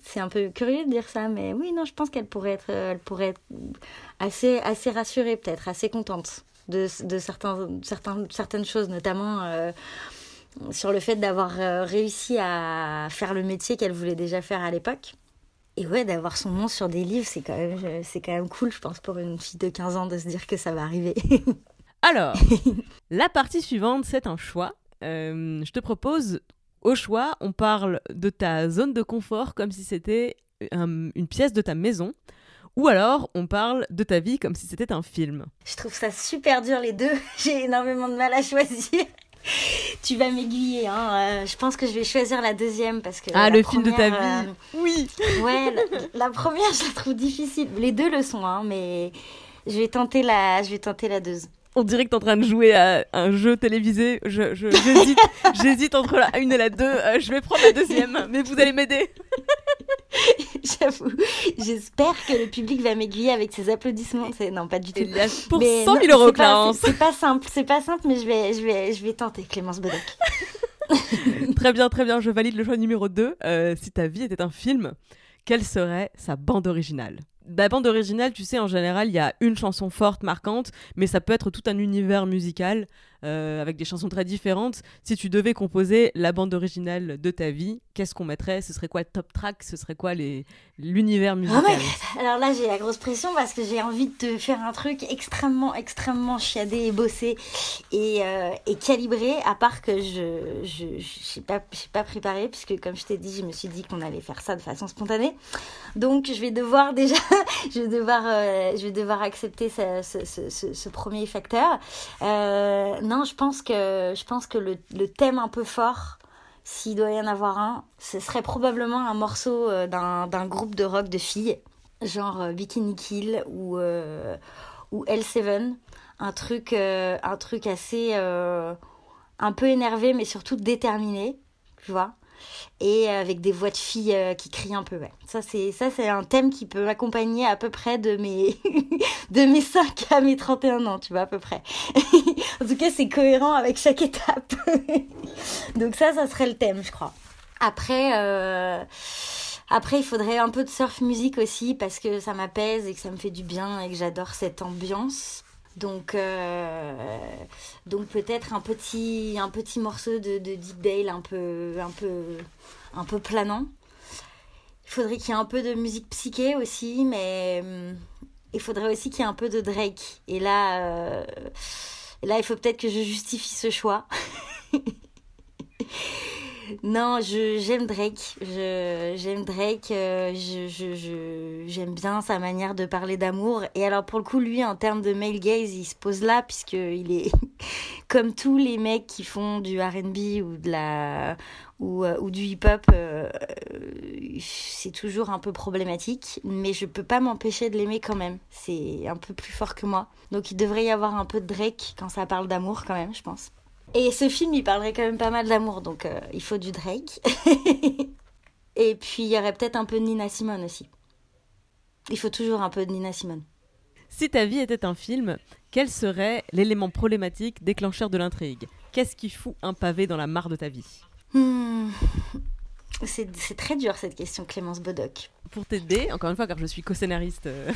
S2: c'est un peu curieux de dire ça, mais oui, non, je pense qu'elle pourrait être, euh, elle pourrait être assez, assez rassurée, peut-être, assez contente de, de certains, certains, certaines choses, notamment euh, sur le fait d'avoir réussi à faire le métier qu'elle voulait déjà faire à l'époque. Et ouais, d'avoir son nom sur des livres, c'est quand, même, c'est quand même cool, je pense, pour une fille de 15 ans de se dire que ça va arriver.
S1: Alors, la partie suivante, c'est un choix. Euh, je te propose, au choix, on parle de ta zone de confort comme si c'était un- une pièce de ta maison. Ou alors, on parle de ta vie comme si c'était un film.
S2: Je trouve ça super dur les deux. J'ai énormément de mal à choisir. Tu vas m'aiguiller, hein. euh, je pense que je vais choisir la deuxième parce que.
S1: Ah, le film de ta vie Oui
S2: euh, ouais, la, la première, je la trouve difficile. Les deux le sont, hein, mais je vais tenter la, je vais tenter la deuxième.
S1: On dirait que t'es en train de jouer à un jeu télévisé. Je, je- j'hésite, j'hésite entre la une et la deux. Euh, je vais prendre la deuxième, mais vous allez m'aider.
S2: J'avoue. J'espère que le public va m'aiguiller avec ses applaudissements. C'est- Non, pas du tout.
S1: Pour
S2: Mais
S1: 100
S2: non,
S1: 000 euros,
S2: c'est pas-
S1: Clarence.
S2: C'est pas simple, c'est pas simple, mais je vais, je vais, je vais tenter, Clémence Bodoc.
S1: Très bien, très bien. Je valide le choix numéro 2. si ta vie était un film, quelle serait sa bande originale? La bande originale, tu sais, en général, il y a une chanson forte, marquante, mais ça peut être tout un univers musical euh, avec des chansons très différentes. Si tu devais composer la bande originale de ta vie, qu'est-ce qu'on mettrait? Ce serait quoi le top track? Ce serait quoi les... l'univers musical?
S2: Oh my God. Alors là, j'ai la grosse pression parce que j'ai envie de te faire un truc extrêmement, extrêmement chiadé et bossé et, euh, et calibré, à part que je je je pas, pas préparée, puisque comme je t'ai dit, je me suis dit qu'on allait faire ça de façon spontanée. Donc, je vais devoir déjà, je vais devoir, euh, je vais devoir accepter ce, ce, ce, ce- ce premier facteur. Euh, non, je pense que, je pense que le, le thème un peu fort, s'il doit y en avoir un, ce serait probablement un morceau euh, d'un groupe de rock de filles, genre euh, Bikini Kill ou, euh, ou L7. Un truc, un truc assez. un peu énervé, mais surtout déterminé, tu vois. Et avec des voix de filles euh, qui crient un peu. Ça, c'est ça, c'est un thème qui peut m'accompagner à peu près de mes, de mes 5 à mes 31 ans, tu vois, à peu près. en tout cas, c'est cohérent avec chaque étape. Donc ça, ça serait le thème, je crois. Après, euh, après, il faudrait un peu de surf music aussi parce que ça m'apaise et que ça me fait du bien et que j'adore cette ambiance. Donc, euh, donc peut-être un petit, un petit morceau de, de Deep Dale un peu, un peu, un peu planant. Il faudrait qu'il y ait un peu de musique psyché aussi, mais hum, il faudrait aussi qu'il y ait un peu de Drake. Et là, euh, là, il faut peut-être que je justifie ce choix. Non, je j'aime Drake. J'aime Drake. euh, je je j'aime bien sa manière de parler d'amour. Et alors pour le coup, lui, en termes de male gaze, il se pose là puisque il est comme tous les mecs qui font du R&B ou de la ou, euh, du hip-hop. euh, c'est toujours un peu problématique, mais je peux pas m'empêcher de l'aimer quand même. C'est un peu plus fort que moi. Donc il devrait y avoir un peu de Drake quand ça parle d'amour quand même, je pense. Et ce film, il parlerait quand même pas mal d'amour, donc euh, il faut du Drake. Et puis, il y aurait peut-être un peu de Nina Simone aussi. Il faut toujours un peu de Nina Simone.
S1: Si ta vie était un film, quel serait l'élément problématique déclencheur de l'intrigue? Qu'est-ce qui fout un pavé dans la mare de ta vie?
S2: Hmm. C'est très dur cette question, Clémence Bodoc.
S1: Pour t'aider, encore une fois, car je suis co-scénariste euh,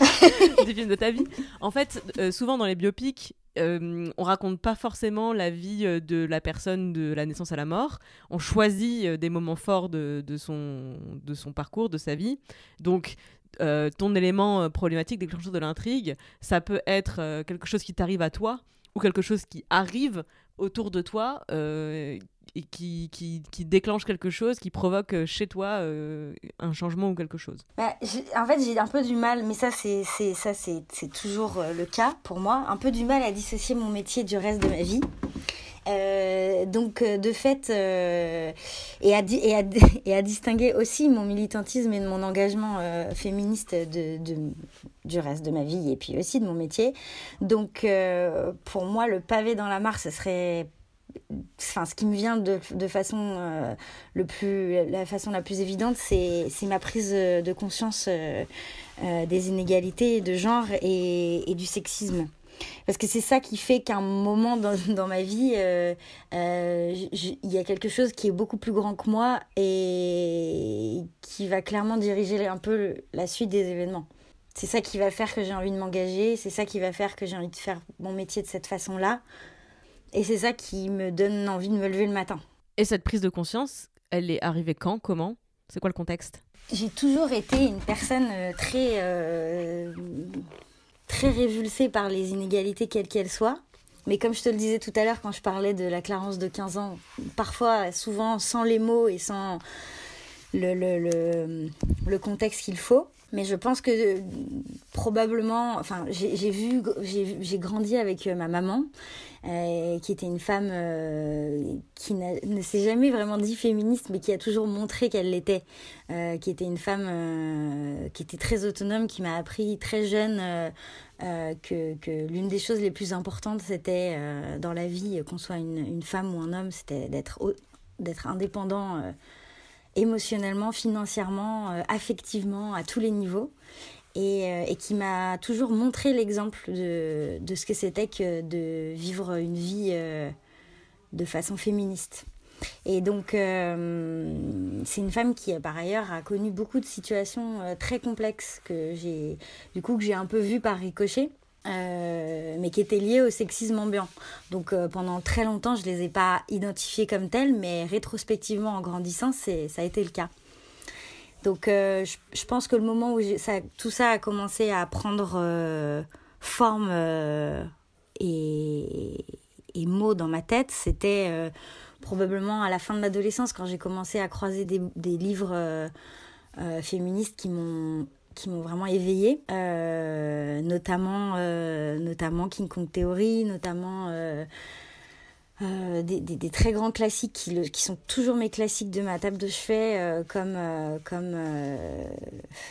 S1: du film de ta vie, en fait, euh, souvent dans les biopics, euh, on raconte pas forcément la vie euh, de la personne de la naissance à la mort. On choisit euh, des moments forts de, son, de son parcours, de sa vie. Donc, euh, ton élément problématique déclencheur de l'intrigue, ça peut être quelque chose qui t'arrive à toi ou quelque chose qui arrive autour de toi et qui, qui, qui déclenche quelque chose, qui provoque euh, chez toi euh, un changement ou quelque chose.
S2: Bah, en fait, j'ai un peu du mal, mais ça, c'est toujours euh, le cas pour moi, un peu du mal à dissocier mon métier du reste de ma vie. Donc, de fait, et, à, et, à, et à distinguer aussi mon militantisme et de mon engagement féministe de, de- du reste de ma vie et puis aussi de mon métier. Donc, pour moi, le pavé dans la mare, ce serait. Enfin, ce qui me vient de, de façon euh, le plus, la façon la plus évidente, c'est ma prise de conscience euh, euh, des inégalités de genre et, et du sexisme. Parce que c'est ça qui fait qu'à un moment dans, dans ma vie, il y a quelque chose qui est beaucoup plus grand que moi et qui va clairement diriger un peu la suite des événements. C'est ça qui va faire que j'ai envie de m'engager, c'est ça qui va faire que j'ai envie de faire mon métier de cette façon-là. Et c'est ça qui me donne envie de me lever le matin.
S1: Et cette prise de conscience, elle est arrivée quand Comment? C'est quoi le contexte?
S2: J'ai toujours été une personne euh, très, euh, très révulsée par les inégalités, quelles qu'elles soient. Mais comme je te le disais tout à l'heure quand je parlais de la Clarence de 15 ans, parfois, souvent sans les mots et sans le, le, le, le contexte qu'il faut. Mais je pense que probablement, enfin, j'ai vu, j'ai grandi avec ma maman, qui était une femme qui ne s'est jamais vraiment dit féministe, mais qui a toujours montré qu'elle l'était, qui était une femme qui était très autonome, qui m'a appris très jeune que, que l'une des choses les plus importantes, c'était dans la vie, qu'on soit une, une, femme ou un homme, c'était d'être d'être indépendant émotionnellement, financièrement, euh, affectivement, à tous les niveaux. Et, euh, et qui m'a toujours montré l'exemple de, de, ce que c'était que de vivre une vie euh, de façon féministe. Et donc, c'est une femme qui, par ailleurs, a connu beaucoup de situations très complexes que j'ai, du coup, que j'ai un peu vu par ricochet. Euh, mais qui étaient liées au sexisme ambiant. Donc euh, pendant très longtemps, je ne les ai pas identifiées comme telles, mais rétrospectivement, en grandissant, ça a été le cas. Donc euh, je, pense que le moment où tout ça a commencé à prendre forme et, mots dans ma tête, c'était probablement à la fin de l'adolescence, quand j'ai commencé à croiser des livres féministes qui m'ont qui m'ont vraiment éveillée, euh, notamment, euh, notamment King Kong Theory, notamment euh, des, très grands classiques qui, sont toujours mes classiques de ma table de chevet, comme, comme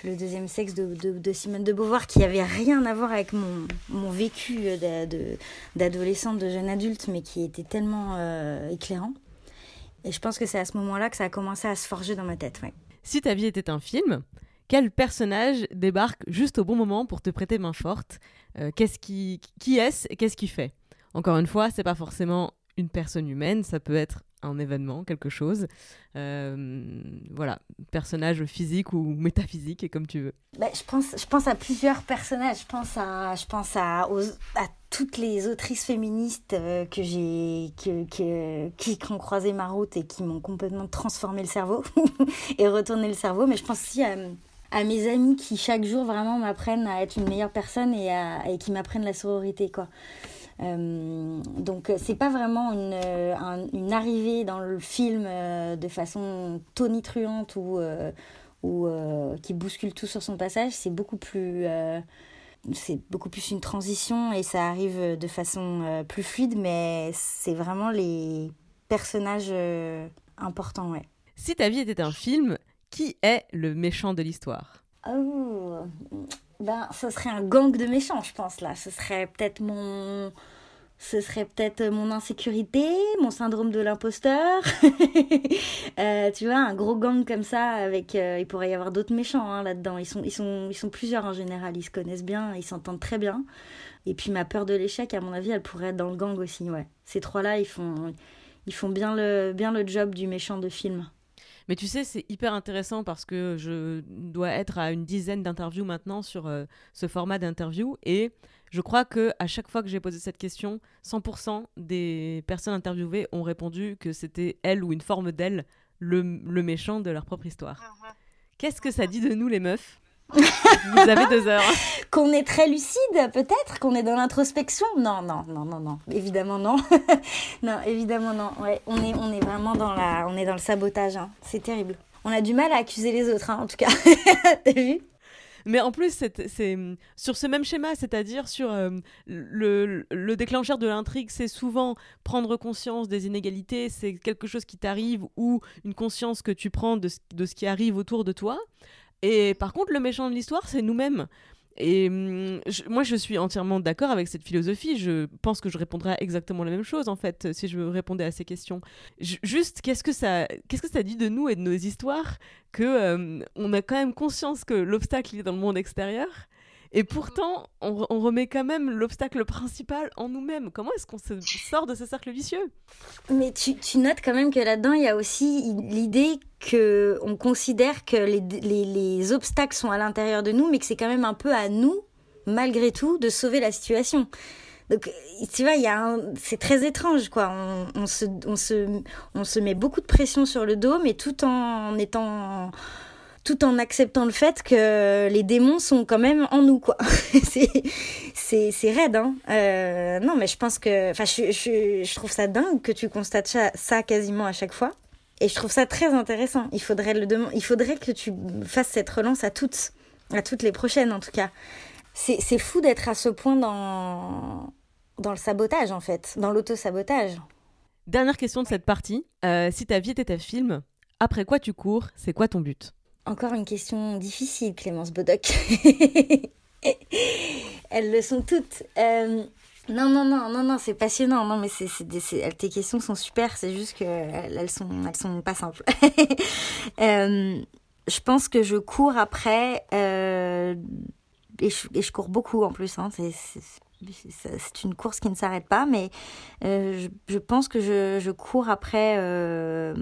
S2: Le deuxième sexe de, de, Simone de Beauvoir, qui avait rien à voir avec mon, mon vécu d'adolescente, de, jeune adulte, mais qui était tellement éclairant. Et je pense que c'est à ce moment-là que ça a commencé à se forger dans ma tête.
S1: Si ta vie était un film, quel personnage débarque juste au bon moment pour te prêter main forte? Euh, qui, qui est-ce et qu'est-ce qu'il fait? Encore une fois, c'est pas forcément une personne humaine, ça peut être un événement, quelque chose. Euh, voilà, personnage physique ou métaphysique, comme tu veux.
S2: Bah, je, pense, je pense à plusieurs personnages. Je pense à, je pense à, toutes les autrices féministes euh, que j'ai, que, qui ont croisé ma route et qui m'ont complètement transformé le cerveau et retourné le cerveau. Mais je pense aussi à à mes amis qui chaque jour vraiment m'apprennent à être une meilleure personne et, à, et qui m'apprennent la sororité quoi. Euh, donc c'est pas vraiment une, une, arrivée dans le film euh, de façon tonitruante ou, euh, ou qui bouscule tout sur son passage, c'est beaucoup plus c'est beaucoup plus une transition et ça arrive de façon plus fluide mais c'est vraiment les personnages importants ouais.
S1: Si ta vie était un film, qui est le méchant de l'histoire?
S2: Oh, ben, ce serait un gang de méchants, je pense, là. Ce serait peut-être mon. Ce serait peut-être mon insécurité, mon syndrome de l'imposteur. euh, tu vois, un gros gang comme ça, avec. Euh, il pourrait y avoir d'autres méchants hein, là-dedans. Ils sont, ils, sont, ils sont plusieurs en général. Ils se connaissent bien, ils s'entendent très bien. Et puis ma peur de l'échec, à mon avis, elle pourrait être dans le gang aussi, ouais. Ces trois-là, ils font, ils font bien, le, bien le job du méchant de film.
S1: Mais tu sais, c'est hyper intéressant parce que je dois être à une dizaine d'interviews maintenant sur euh, ce format d'interview et je crois que à chaque fois que j'ai posé cette question, 100% des personnes interviewées ont répondu que c'était elle ou une forme d'elle le, le, méchant de leur propre histoire. Ah, ah. Qu'est-ce que ça dit de nous les meufs? Vous avez deux heures.
S2: qu'on est très lucide, peut-être, qu'on est dans l'introspection. Non, non, non, non, non, évidemment non. non, évidemment non. Ouais, on est, on est vraiment dans la, on est dans le sabotage. Hein. C'est terrible. On a du mal à accuser les autres, hein, en tout cas. T'as vu?
S1: Mais en plus, c'est sur ce même schéma, c'est-à-dire sur euh, le, le, déclencheur de l'intrigue, c'est souvent prendre conscience des inégalités, c'est quelque chose qui t'arrive ou une conscience que tu prends de, de, ce qui arrive autour de toi. Et par contre, le méchant de l'histoire, c'est nous-mêmes. Et hum, moi, je suis entièrement d'accord avec cette philosophie. Je pense que je répondrais exactement la même chose, en fait, si je répondais à ces questions. juste, qu'est-ce que ça, qu'est-ce que ça dit de nous et de nos histoires que hum, on a quand même conscience que l'obstacle est dans le monde extérieur et pourtant, on, remet quand même l'obstacle principal en nous-mêmes. Comment est-ce qu'on se sort de ce cercle vicieux?
S2: Mais tu, tu, notes quand même que là-dedans, il y a aussi l'idée que on considère que les, les, les obstacles sont à l'intérieur de nous, mais que c'est quand même un peu à nous, malgré tout, de sauver la situation. Donc, tu vois, il y a c'est très étrange, quoi. On, on, se, on, se, on se met beaucoup de pression sur le dos, mais tout en étant tout en acceptant le fait que les démons sont quand même en nous, quoi. c'est, raide, hein. Euh, non, mais je pense que, enfin, je, je, je, trouve ça dingue que tu constates ça, ça, quasiment à chaque fois. Et je trouve ça très intéressant. Il faudrait le il faudrait que tu fasses cette relance à toutes À toutes les prochaines, en tout cas. C'est fou d'être à ce point dans, dans le sabotage, en fait, dans l'auto-sabotage.
S1: Dernière question de cette partie. Euh, si ta vie était un film, après quoi tu cours? C'est quoi ton but?
S2: Encore une question difficile, Clémence Bodoc. Elles le sont toutes. Euh, non, non, non, non, non, c'est passionnant. Non, mais tes questions sont super. C'est juste que elles sont, elles sont pas simples. Euh, je pense que je cours après, et je, cours beaucoup en plus. Hein, c'est, une course qui ne s'arrête pas, mais euh, je, pense que je, cours après euh,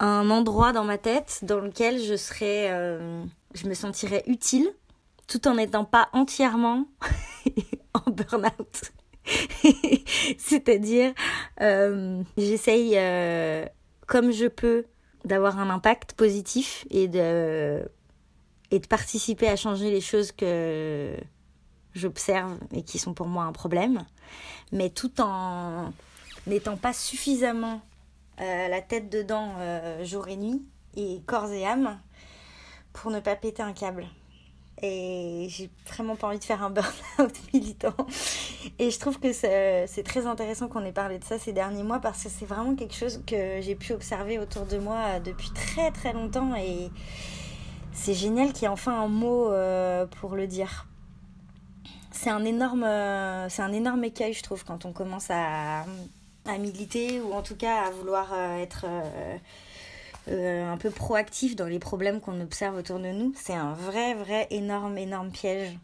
S2: un endroit dans ma tête dans lequel je serais, euh, je me sentirais utile, tout en n'étant pas entièrement en burn-out. C'est-à-dire, j'essaye comme je peux d'avoir un impact positif et de, et de participer à changer les choses que j'observe et qui sont pour moi un problème, mais tout en n'étant pas suffisamment euh, la tête dedans euh, jour et nuit et corps et âme pour ne pas péter un câble. Et j'ai vraiment pas envie de faire un burn-out militant. Et je trouve que c'est très intéressant qu'on ait parlé de ça ces derniers mois parce que c'est vraiment quelque chose que j'ai pu observer autour de moi depuis très très longtemps et c'est génial qu'il y ait enfin un mot euh, pour le dire c'est un énorme euh, un énorme écueil je trouve quand on commence à, à militer ou en tout cas à vouloir euh, être euh, un peu proactif dans les problèmes qu'on observe autour de nous c'est un vrai vrai énorme énorme piège.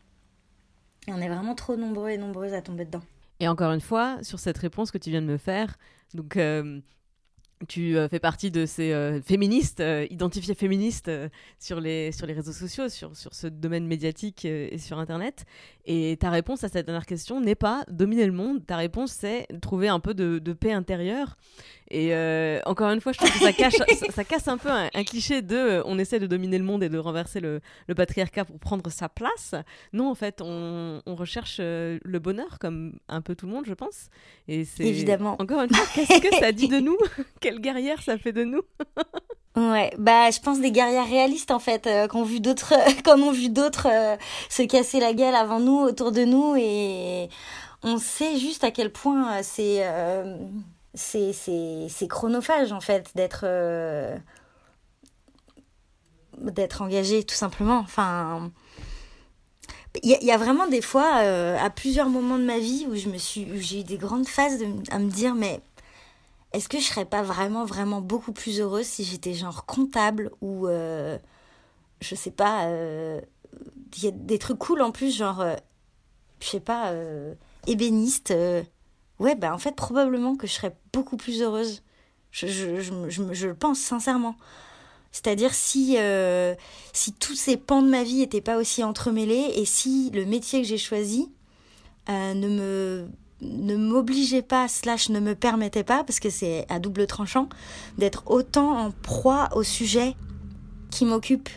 S2: Et on est vraiment trop nombreux et nombreuses à tomber dedans.
S1: Et encore une fois sur cette réponse que tu viens de me faire donc tu fais partie de ces féministes, identifiées féministes sur, les, sur les réseaux sociaux, sur, sur ce domaine médiatique et sur Internet. Et ta réponse à cette dernière question n'est pas dominer le monde. Ta réponse, c'est trouver un peu de paix intérieure. Et euh, encore une fois, je trouve que ça, cache, ça, casse un peu un, cliché de euh, on essaie de dominer le monde et de renverser le, le patriarcat pour prendre sa place. Non, en fait, on, on recherche euh, le bonheur comme un peu tout le monde, je pense.
S2: Et c'est évidemment.
S1: Encore une fois, qu'est-ce que ça dit de nous? Quelle guerrière ça fait de nous?
S2: Ouais, bah je pense des guerrières réalistes en fait, euh, qui ont vu d'autres, comme vu d'autres se casser la gueule avant nous, autour de nous, et on sait juste à quel point c'est c'est c'est chronophage en fait d'être euh, d'être engagé tout simplement. Enfin il y, a vraiment des fois euh, à plusieurs moments de ma vie où je me suis j'ai eu des grandes phases à me dire mais est-ce que je serais pas vraiment vraiment beaucoup plus heureuse si j'étais genre comptable ou euh, je sais pas il y a des trucs cool en plus genre je sais pas ébéniste ouais, ben en fait, probablement que je serais beaucoup plus heureuse. Je le pense sincèrement. C'est-à-dire si, euh, si tous ces pans de ma vie n'étaient pas aussi entremêlés et si le métier que j'ai choisi euh, ne me ne m'obligeait pas, slash ne me permettait pas, parce que c'est à double tranchant, d'être autant en proie au sujet qui m'occupe.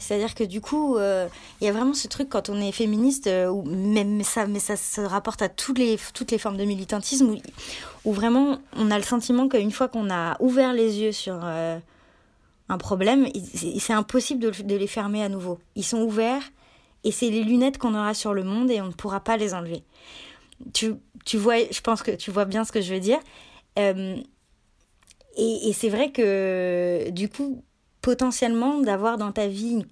S2: C'est-à-dire que du coup, euh, il y a vraiment ce truc quand on est féministe, euh, où même ça, mais ça se rapporte à toutes les, toutes les formes de militantisme, où, vraiment on a le sentiment qu'une fois qu'on a ouvert les yeux sur euh, un problème, c'est impossible de, de, les fermer à nouveau. Ils sont ouverts et c'est les lunettes qu'on aura sur le monde et on ne pourra pas les enlever. Tu, tu vois, je pense que tu vois bien ce que je veux dire. et, et c'est vrai que du coup, potentiellement d'avoir dans ta vie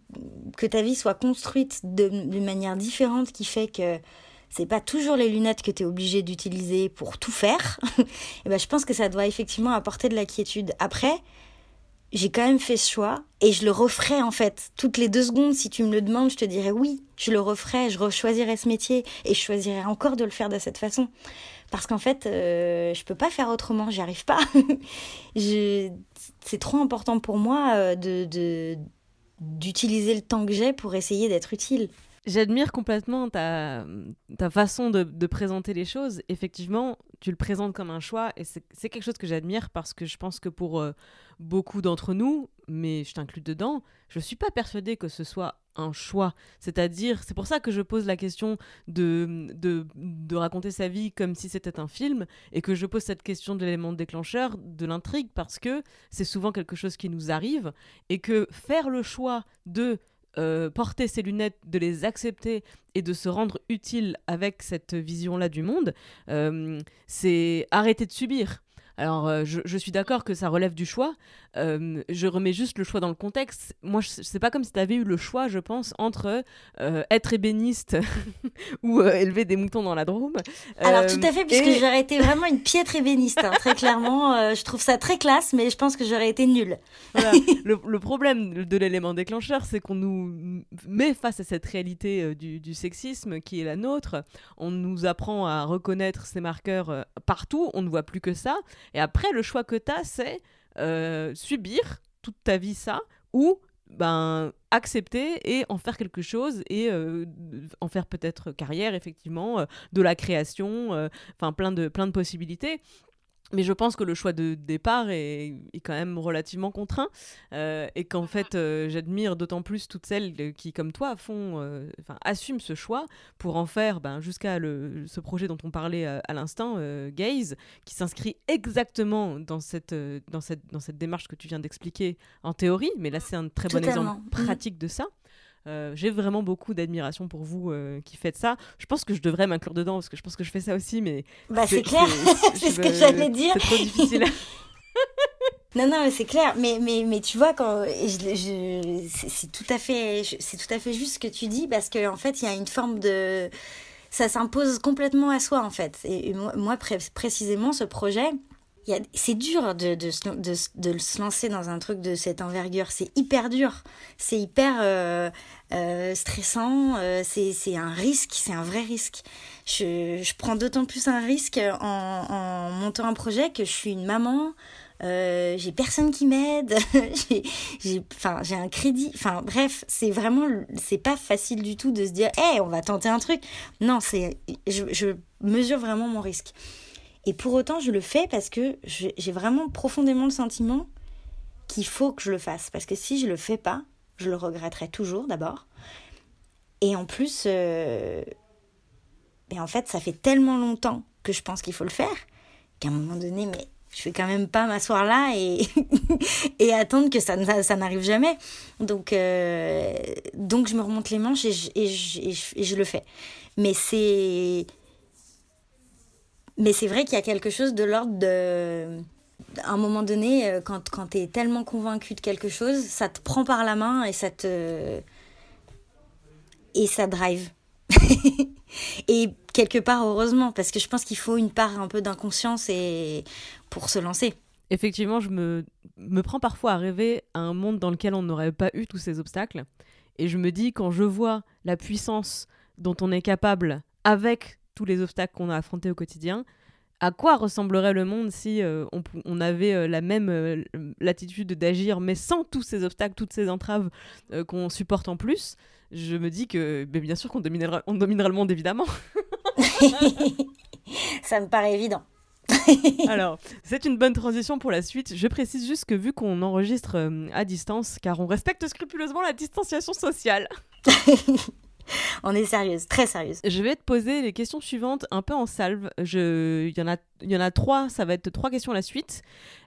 S2: que ta vie soit construite d'une manière différente qui fait que c'est pas toujours les lunettes que tu es obligé d'utiliser pour tout faire, et eh ben je pense que ça doit effectivement apporter de la quiétude. Après, j'ai quand même fait ce choix et je le referai en fait. Toutes les deux secondes, si tu me le demandes, je te dirais oui, je le referai, je rechoisirai ce métier et je choisirai encore de le faire de cette façon parce qu'en fait, euh, je peux pas faire autrement, j'y arrive pas. c'est trop important pour moi euh, de d'utiliser le temps que j'ai pour essayer d'être utile.
S1: J'admire complètement ta, ta façon de, présenter les choses. Effectivement, tu le présentes comme un choix et c'est quelque chose que j'admire parce que je pense que pour euh, beaucoup d'entre nous, mais je t'inclus dedans, je ne suis pas persuadée que ce soit un choix. C'est-à-dire, c'est pour ça que je pose la question de, de, de raconter sa vie comme si c'était un film, et que je pose cette question de l'élément déclencheur, de l'intrigue, parce que c'est souvent quelque chose qui nous arrive, et que faire le choix de euh, porter ces lunettes, de les accepter et de se rendre utile avec cette vision-là du monde, euh, c'est arrêter de subir. Alors, euh, je, suis d'accord que ça relève du choix. Euh, je remets juste le choix dans le contexte. Moi, sais pas comme si tu avais eu le choix, je pense, entre euh, être ébéniste ou élever des moutons dans la Drôme.
S2: Alors, tout à fait, puisque j'aurais été vraiment une piètre ébéniste, hein, très clairement. je trouve ça très classe, mais je pense que j'aurais été nulle.
S1: le, problème de l'élément déclencheur, c'est qu'on nous met face à cette réalité du, du, sexisme qui est la nôtre. On nous apprend à reconnaître ces marqueurs partout. On ne voit plus que ça. Et après, le choix que tu as, c'est euh, subir toute ta vie ça ou ben, accepter et en faire quelque chose et euh, en faire peut-être carrière, effectivement, euh, de la création, enfin plein, de, plein de possibilités. Mais je pense que le choix de départ est, quand même relativement contraint euh, et qu'en fait euh, j'admire d'autant plus toutes celles qui, comme toi, font, euh, assument ce choix pour en faire ben, jusqu'à ce projet dont on parlait à l'instant, Gaze, qui s'inscrit exactement dans cette, dans, cette, dans cette démarche que tu viens d'expliquer en théorie, mais là c'est un très bon exemple mmh. pratique de ça. Euh, j'ai vraiment beaucoup d'admiration pour vous euh, qui faites ça. Je pense que je devrais m'inclure dedans parce que je pense que je fais ça aussi, mais.
S2: Bah, c'est clair, c'est ce que j'allais dire.
S1: C'est trop difficile.
S2: non, non, mais c'est clair. Mais, mais, mais tu vois, quand je, c'est tout à fait, c'est tout à fait juste ce que tu dis parce qu'en en fait, il y a une forme de, ça s'impose complètement à soi en fait. Et, moi, précisément, ce projet, c'est dur de, de, de, de, se lancer dans un truc de cette envergure. C'est hyper dur. C'est hyper euh, euh, stressant. Euh, c'est un risque. C'est un vrai risque. Je, je prends d'autant plus un risque en, en, montant un projet que je suis une maman. j'ai personne qui m'aide. j'ai enfin j'ai un crédit. Enfin bref, c'est vraiment c'est pas facile du tout de se dire "Eh, on va tenter un truc." Non, c'est je, je mesure vraiment mon risque. Et pour autant, je le fais parce que j'ai vraiment profondément le sentiment qu'il faut que je le fasse. Parce que si je le fais pas, je le regretterai toujours d'abord. Et en plus, euh, en fait, ça fait tellement longtemps que je pense qu'il faut le faire qu'à un moment donné, mais je vais quand même pas m'asseoir là et, et attendre que ça, ça n'arrive jamais. Donc, euh, donc je me remonte les manches et et je le fais. Mais c'est mais c'est vrai qu'il y a quelque chose de l'ordre de... À un moment donné, euh, quand, quand tu tellement convaincu de quelque chose, ça te prend par la main et ça te... Et ça drive. et quelque part, heureusement, parce que je pense qu'il faut une part un peu d'inconscience et... pour se lancer.
S1: Effectivement, je me, me prends parfois à rêver à un monde dans lequel on n'aurait pas eu tous ces obstacles. Et je me dis, quand je vois la puissance dont on est capable avec tous les obstacles qu'on a affrontés au quotidien, à quoi ressemblerait le monde si euh, on, avait euh, la même euh, latitude d'agir, mais sans tous ces obstacles, toutes ces entraves qu'on supporte en plus? Je me dis que bien sûr qu'on dominera, on dominera le monde, évidemment.
S2: Ça me paraît évident.
S1: Alors, c'est une bonne transition pour la suite. Je précise juste que vu qu'on enregistre à distance, car on respecte scrupuleusement la distanciation sociale.
S2: on est sérieuse, très sérieuse.
S1: Je vais te poser les questions suivantes un peu en salve. Je... Il, y en a... Il y en a trois, ça va être trois questions à la suite.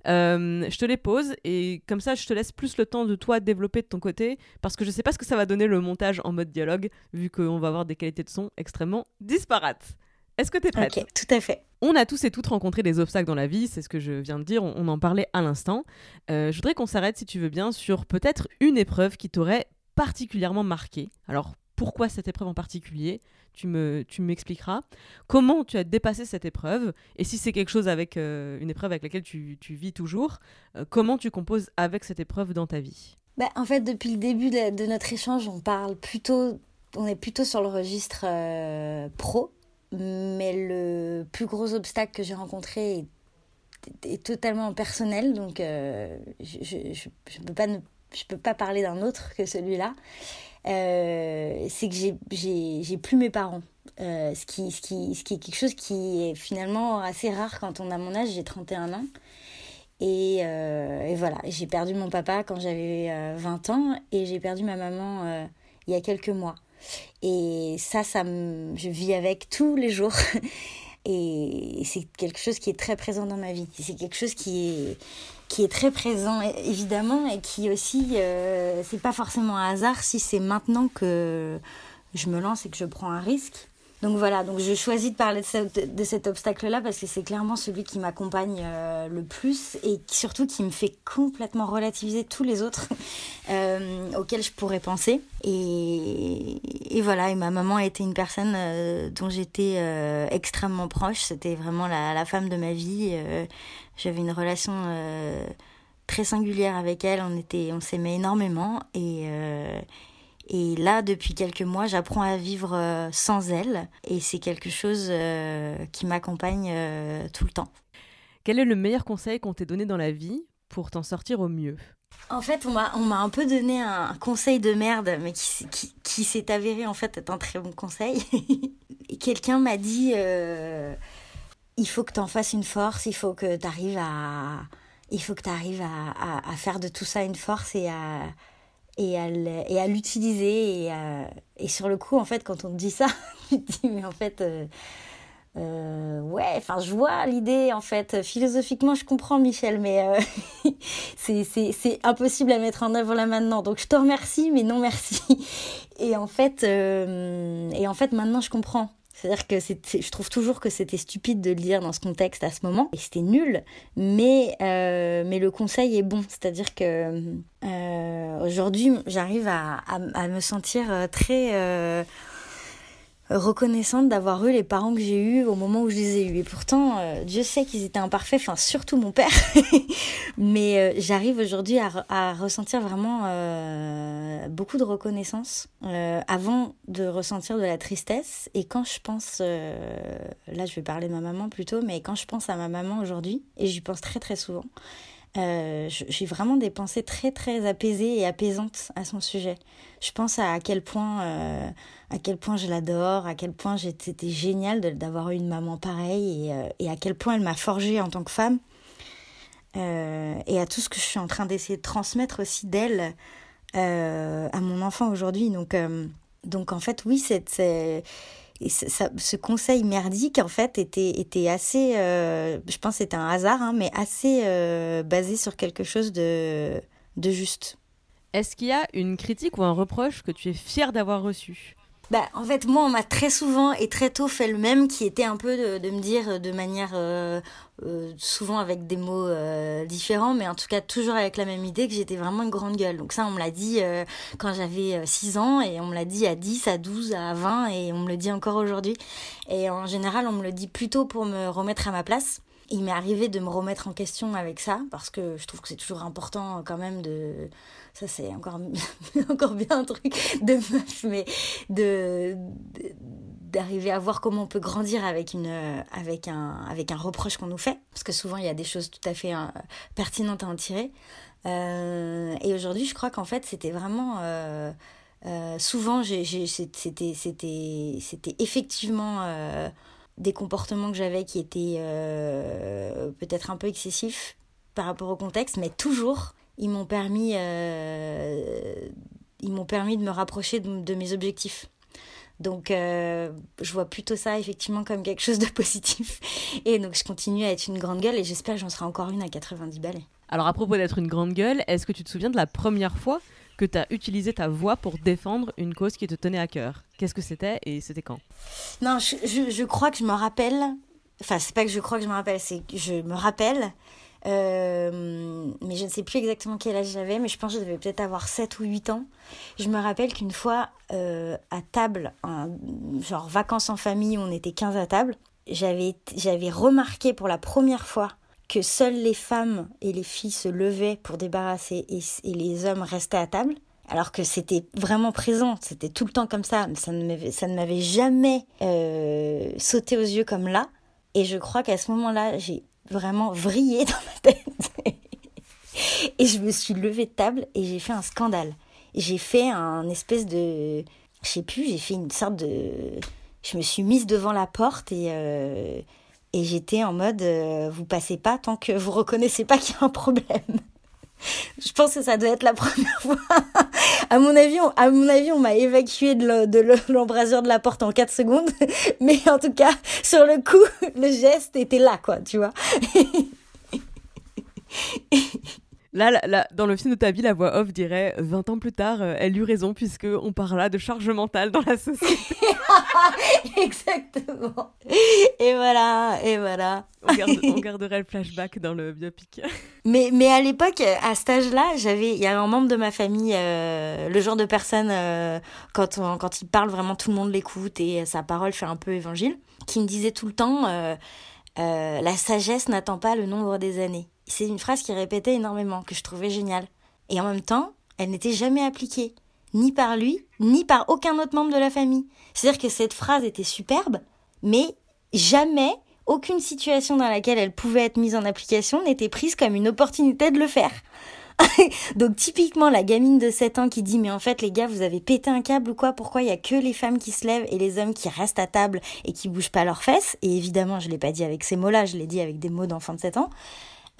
S1: Euh, je te les pose et comme ça, je te laisse plus le temps de toi développer de ton côté parce que je sais pas ce que ça va donner le montage en mode dialogue vu qu'on va avoir des qualités de son extrêmement disparates. Est-ce que tu es prête?
S2: Ok, tout à fait.
S1: On a tous et toutes rencontré des obstacles dans la vie, c'est ce que je viens de dire, on, en parlait à l'instant. Euh, je voudrais qu'on s'arrête, si tu veux bien, sur peut-être une épreuve qui t'aurait particulièrement marqué. Alors, pourquoi cette épreuve en particulier. Tu me, tu m'expliqueras comment tu as dépassé cette épreuve et si c'est quelque chose avec euh, une épreuve avec laquelle tu, tu vis toujours, euh, comment tu composes avec cette épreuve dans ta vie?
S2: Bah, en fait, depuis le début de, notre échange, on parle plutôt, on est plutôt sur le registre euh, pro, mais le plus gros obstacle que j'ai rencontré est, totalement personnel, donc je ne peux pas je peux pas parler d'un autre que celui-là. Euh, c'est que j'ai plus mes parents. Euh, ce, qui, ce, qui, ce qui est quelque chose qui est finalement assez rare quand on a mon âge, j'ai 31 ans. Et, euh, et voilà, j'ai perdu mon papa quand j'avais 20 ans et j'ai perdu ma maman il y a quelques mois. Et ça, ça je vis avec tous les jours. Et c'est quelque chose qui est très présent dans ma vie. C'est quelque chose qui est, qui est très présent, évidemment, et qui aussi, euh, c'est pas forcément un hasard si c'est maintenant que je me lance et que je prends un risque. Donc voilà, donc je choisis de parler de, cet obstacle-là parce que c'est clairement celui qui m'accompagne euh, le plus et surtout qui me fait complètement relativiser tous les autres euh, auxquels je pourrais penser. Et, et, voilà, et ma maman a été une personne euh, dont j'étais extrêmement proche. C'était vraiment la, la, femme de ma vie. J'avais une relation très singulière avec elle. On était, on s'aimait énormément et là, depuis quelques mois, j'apprends à vivre euh, sans elle. Et c'est quelque chose euh, qui m'accompagne euh, tout le temps.
S1: Quel est le meilleur conseil qu'on t'ait donné dans la vie pour t'en sortir au mieux?
S2: En fait, on m'a, un peu donné un conseil de merde, mais qui, qui, qui s'est avéré en fait être un très bon conseil. Quelqu'un m'a dit il faut que tu en fasses une force, il faut que tu arrives à, il faut que tu arrives à, à, à, faire de tout ça une force et à, et à, et à l'utiliser. Et, et, sur le coup, en fait, quand on te dit ça, tu te dis, mais en fait, euh, euh, ouais, enfin, je vois l'idée, en fait. Philosophiquement, je comprends, Michel, mais euh, c'est impossible à mettre en œuvre là maintenant. Donc, je te remercie, mais non merci. Et en fait, et en fait maintenant, je comprends. C'est-à-dire que je trouve toujours que c'était stupide de le dire dans ce contexte à ce moment, et c'était nul, mais, euh, mais le conseil est bon. C'est-à-dire que euh, aujourd'hui, j'arrive à, à, à, me sentir très reconnaissante d'avoir eu les parents que j'ai eus au moment où je les ai eus. Et pourtant, euh, Dieu sait qu'ils étaient imparfaits, enfin surtout mon père. Mais euh, j'arrive aujourd'hui à, ressentir vraiment euh, beaucoup de reconnaissance avant de ressentir de la tristesse. Et quand je pense, là je vais parler de ma maman plutôt, mais quand je pense à ma maman aujourd'hui, et j'y pense très très souvent, euh, j'ai vraiment des pensées très très apaisées et apaisantes à son sujet. Je pense à, quel point euh, à quel point je l'adore, à quel point c'était génial d'avoir eu une maman pareille et, euh, et à quel point elle m'a forgée en tant que femme et à tout ce que je suis en train d'essayer de transmettre aussi d'elle à mon enfant aujourd'hui. Donc donc en fait oui c'est et ça, ce conseil merdique, en fait, était, était assez, euh, je pense c'était un hasard, hein, mais assez euh, basé sur quelque chose de, de juste.
S1: Est-ce qu'il y a une critique ou un reproche que tu es fier d'avoir reçu?
S2: Bah, en fait, moi, on m'a très souvent et très tôt fait le même, qui était un peu de, de me dire de manière, euh, euh, souvent avec des mots euh, différents, mais en tout cas toujours avec la même idée que j'étais vraiment une grande gueule. Donc ça, on me l'a dit euh, quand j'avais 6 ans, et on me l'a dit à 10, à 12, à 20, et on me le dit encore aujourd'hui. Et en général, on me le dit plutôt pour me remettre à ma place il m'est arrivé de me remettre en question avec ça parce que je trouve que c'est toujours important quand même de ça c'est encore encore bien un truc de meuf mais de d'arriver à voir comment on peut grandir avec une avec un avec un reproche qu'on nous fait parce que souvent il y a des choses tout à fait hein, pertinentes à en tirer. Euh, et aujourd'hui je crois qu'en fait c'était vraiment euh, euh, souvent c'était c'était c'était effectivement des comportements que j'avais qui étaient euh, peut-être un peu excessifs par rapport au contexte, mais toujours, ils m'ont permis, euh, ils m'ont permis de me rapprocher de, mes objectifs. Donc, euh, je vois plutôt ça effectivement comme quelque chose de positif. Et donc, je continue à être une grande gueule et j'espère que j'en serai encore une à 90 balais.
S1: Alors, à propos d'être une grande gueule, est-ce que tu te souviens de la première fois que tu as utilisé ta voix pour défendre une cause qui te tenait à cœur. Qu'est-ce que c'était et c'était quand?
S2: Non, je, crois que je me rappelle. Enfin, c'est pas que je crois que je me rappelle, c'est que je me rappelle. Euh, mais je ne sais plus exactement quel âge j'avais, mais je pense que je devais peut-être avoir 7 ou 8 ans. Je me rappelle qu'une fois, euh, à table, genre vacances en famille, on était 15 à table, j'avais remarqué pour la première fois que seules les femmes et les filles se levaient pour débarrasser et, les hommes restaient à table, alors que c'était vraiment présent, c'était tout le temps comme ça, ça ne m'avait jamais euh, sauté aux yeux comme là, et je crois qu'à ce moment-là, j'ai vraiment vrillé dans ma tête, et je me suis levée de table et j'ai fait un scandale. J'ai fait un espèce de... Je sais plus, j'ai fait une sorte de... Je me suis mise devant la porte et... Euh, et j'étais en mode, euh, vous passez pas tant que vous reconnaissez pas qu'il y a un problème. Je pense que ça doit être la première fois à mon avis, on, à mon avis, on m'a évacué de l'embrasure de la porte en 4 secondes. Mais en tout cas, sur le coup, le geste était là, quoi, tu vois.
S1: Là, là, dans le film de ta vie, la voix off dirait 20 ans plus tard, euh, elle eut raison puisque on parla de charge mentale dans la société.
S2: Exactement. Et voilà, et voilà.
S1: On, garderait le flashback dans le biopic.
S2: Mais, mais à l'époque, à cet âge-là, j'avais, il y avait un membre de ma famille, euh, le genre de personne, euh, quand, quand il parle, vraiment tout le monde l'écoute et sa parole fait un peu évangile, qui me disait tout le temps, la sagesse n'attend pas le nombre des années c'est une phrase qui répétait énormément, que je trouvais géniale. Et en même temps, elle n'était jamais appliquée, ni par lui, ni par aucun autre membre de la famille. C'est-à-dire que cette phrase était superbe, mais jamais aucune situation dans laquelle elle pouvait être mise en application n'était prise comme une opportunité de le faire. Donc typiquement la gamine de 7 ans qui dit mais en fait les gars vous avez pété un câble ou quoi? Pourquoi il y a que les femmes qui se lèvent et les hommes qui restent à table et qui bougent pas leurs fesses? Et évidemment je l'ai pas dit avec ces mots-là, je l'ai dit avec des mots d'enfant de 7 ans.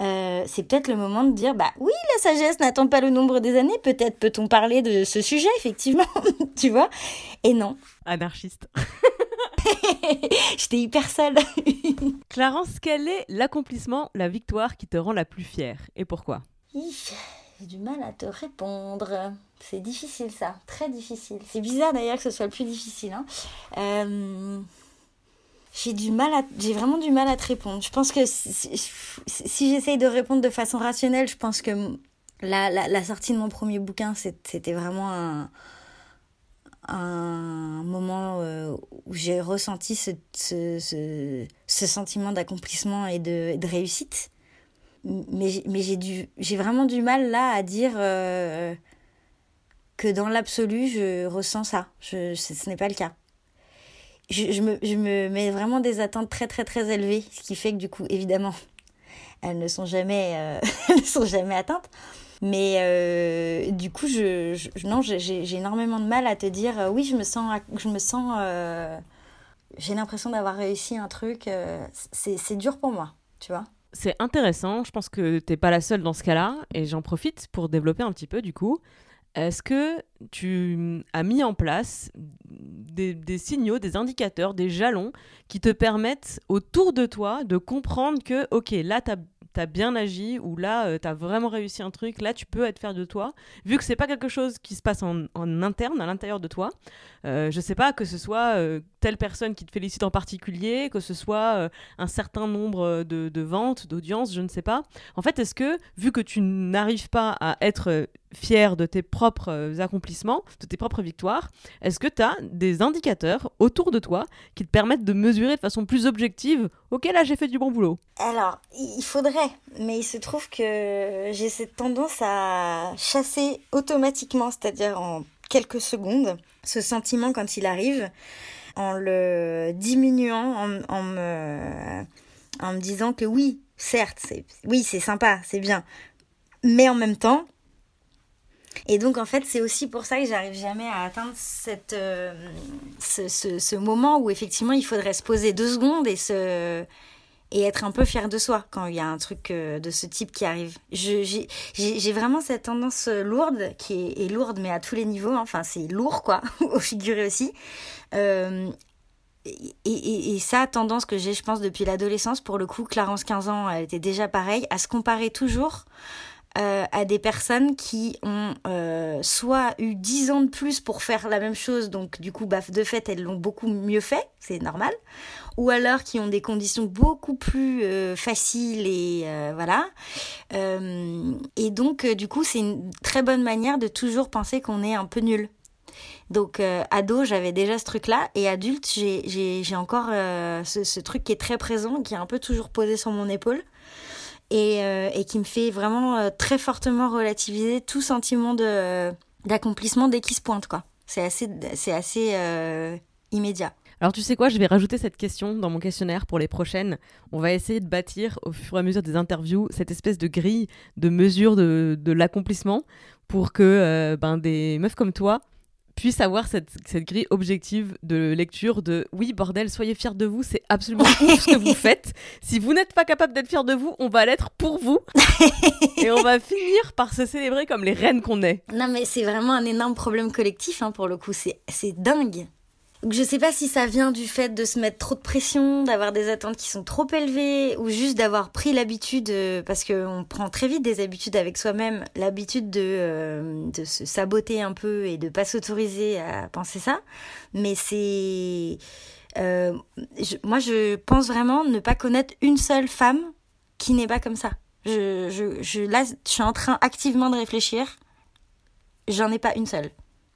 S2: Euh, c'est peut-être le moment de dire bah oui la sagesse n'attend pas le nombre des années. Peut-être peut-on parler de ce sujet effectivement tu vois. Et non.
S1: Anarchiste.
S2: J'étais hyper seule.
S1: Clarence quel est l'accomplissement la victoire qui te rend la plus fière et pourquoi?
S2: J'ai du mal à te répondre. C'est difficile ça. Très difficile. C'est bizarre d'ailleurs que ce soit le plus difficile hein. euh j'ai du mal à j'ai vraiment du mal à te répondre. Je pense que si, j'essaye de répondre de façon rationnelle je pense que la, la, sortie de mon premier bouquin c'était vraiment un un moment euh, où j'ai ressenti ce, ce, sentiment d'accomplissement et de, de, réussite. Mais, mais j'ai vraiment du mal là à dire euh, que dans l'absolu je ressens ça. Je, ce n'est pas le cas je, me, je me mets vraiment des attentes très très très élevées, ce qui fait que du coup, évidemment, elles ne sont jamais, euh, ne sont jamais atteintes. Mais euh, du coup, je, non, j'ai énormément de mal à te dire euh, oui, je me sens, je me sens, j'ai l'impression d'avoir réussi un truc. C'est dur pour moi, tu vois.
S1: C'est intéressant. Je pense que t'es pas la seule dans ce cas-là, et j'en profite pour développer un petit peu du coup. Est-ce que tu as mis en place des, signaux, des indicateurs, des jalons qui te permettent autour de toi de comprendre que, ok, là, tu as, bien agi ou là, euh, tu as vraiment réussi un truc, là, tu peux être fier de toi, vu que c'est pas quelque chose qui se passe en, interne, à l'intérieur de toi. Euh, je sais pas que ce soit euh, telle personne qui te félicite en particulier, que ce soit un certain nombre de, de ventes, d'audiences, je ne sais pas. En fait, est-ce que, vu que tu n'arrives pas à être fier de tes propres accomplissements, de tes propres victoires, est-ce que tu as des indicateurs autour de toi qui te permettent de mesurer de façon plus objective, ok là j'ai fait du bon boulot?
S2: Alors, il faudrait, mais il se trouve que j'ai cette tendance à chasser automatiquement, c'est-à-dire en quelques secondes, ce sentiment quand il arrive, en le diminuant, en, me, disant que oui, certes, oui, c'est sympa, c'est bien. Mais en même temps, et donc, en fait, c'est aussi pour ça que j'arrive jamais à atteindre cette, euh, ce, ce, moment où, effectivement, il faudrait se poser deux secondes et, se, et être un peu fier de soi quand il y a un truc euh, de ce type qui arrive. J'ai vraiment cette tendance lourde, qui est, est, lourde, mais à tous les niveaux. Hein. Enfin, c'est lourd, quoi, au figuré aussi. Euh, et, et, et, ça, tendance que j'ai, je pense, depuis l'adolescence, pour le coup, Clarence, 15 ans, elle était déjà pareille, à se comparer toujours euh, à des personnes qui ont euh, soit eu 10 ans de plus pour faire la même chose, donc du coup, bah, de fait, elles l'ont beaucoup mieux fait, c'est normal, ou alors qui ont des conditions beaucoup plus euh, faciles et euh, voilà. Euh, et donc, du coup, c'est une très bonne manière de toujours penser qu'on est un peu nul. Donc, ado, j'avais déjà ce truc-là, et adulte, j'ai encore ce, ce truc qui est très présent, qui est un peu toujours posé sur mon épaule et, euh, et qui me fait vraiment euh, très fortement relativiser tout sentiment de d'accomplissement dès qu'il se pointe quoi. C'est assez c'est assez euh, immédiat.
S1: Alors tu sais quoi, je vais rajouter cette question dans mon questionnaire pour les prochaines. On va essayer de bâtir au fur et à mesure des interviews cette espèce de grille de mesure de, de l'accomplissement pour que ben, des meufs comme toi puisse avoir cette, cette, grille objective de lecture de oui, bordel, soyez fiers de vous, c'est absolument tout ce que vous faites. Si vous n'êtes pas capable d'être fiers de vous, on va l'être pour vous. et on va finir par se célébrer comme les reines qu'on est.
S2: Non, mais c'est vraiment un énorme problème collectif hein, pour le coup, c'est dingue. Donc je sais pas si ça vient du fait de se mettre trop de pression, d'avoir des attentes qui sont trop élevées, ou juste d'avoir pris l'habitude, euh, parce qu'on prend très vite des habitudes avec soi-même, l'habitude de, euh, de se saboter un peu et de pas s'autoriser à penser ça. Mais c'est... Euh, moi je pense vraiment ne pas connaître une seule femme qui n'est pas comme ça. Je, je, je, là, je suis en train activement de réfléchir. J'en ai pas une seule,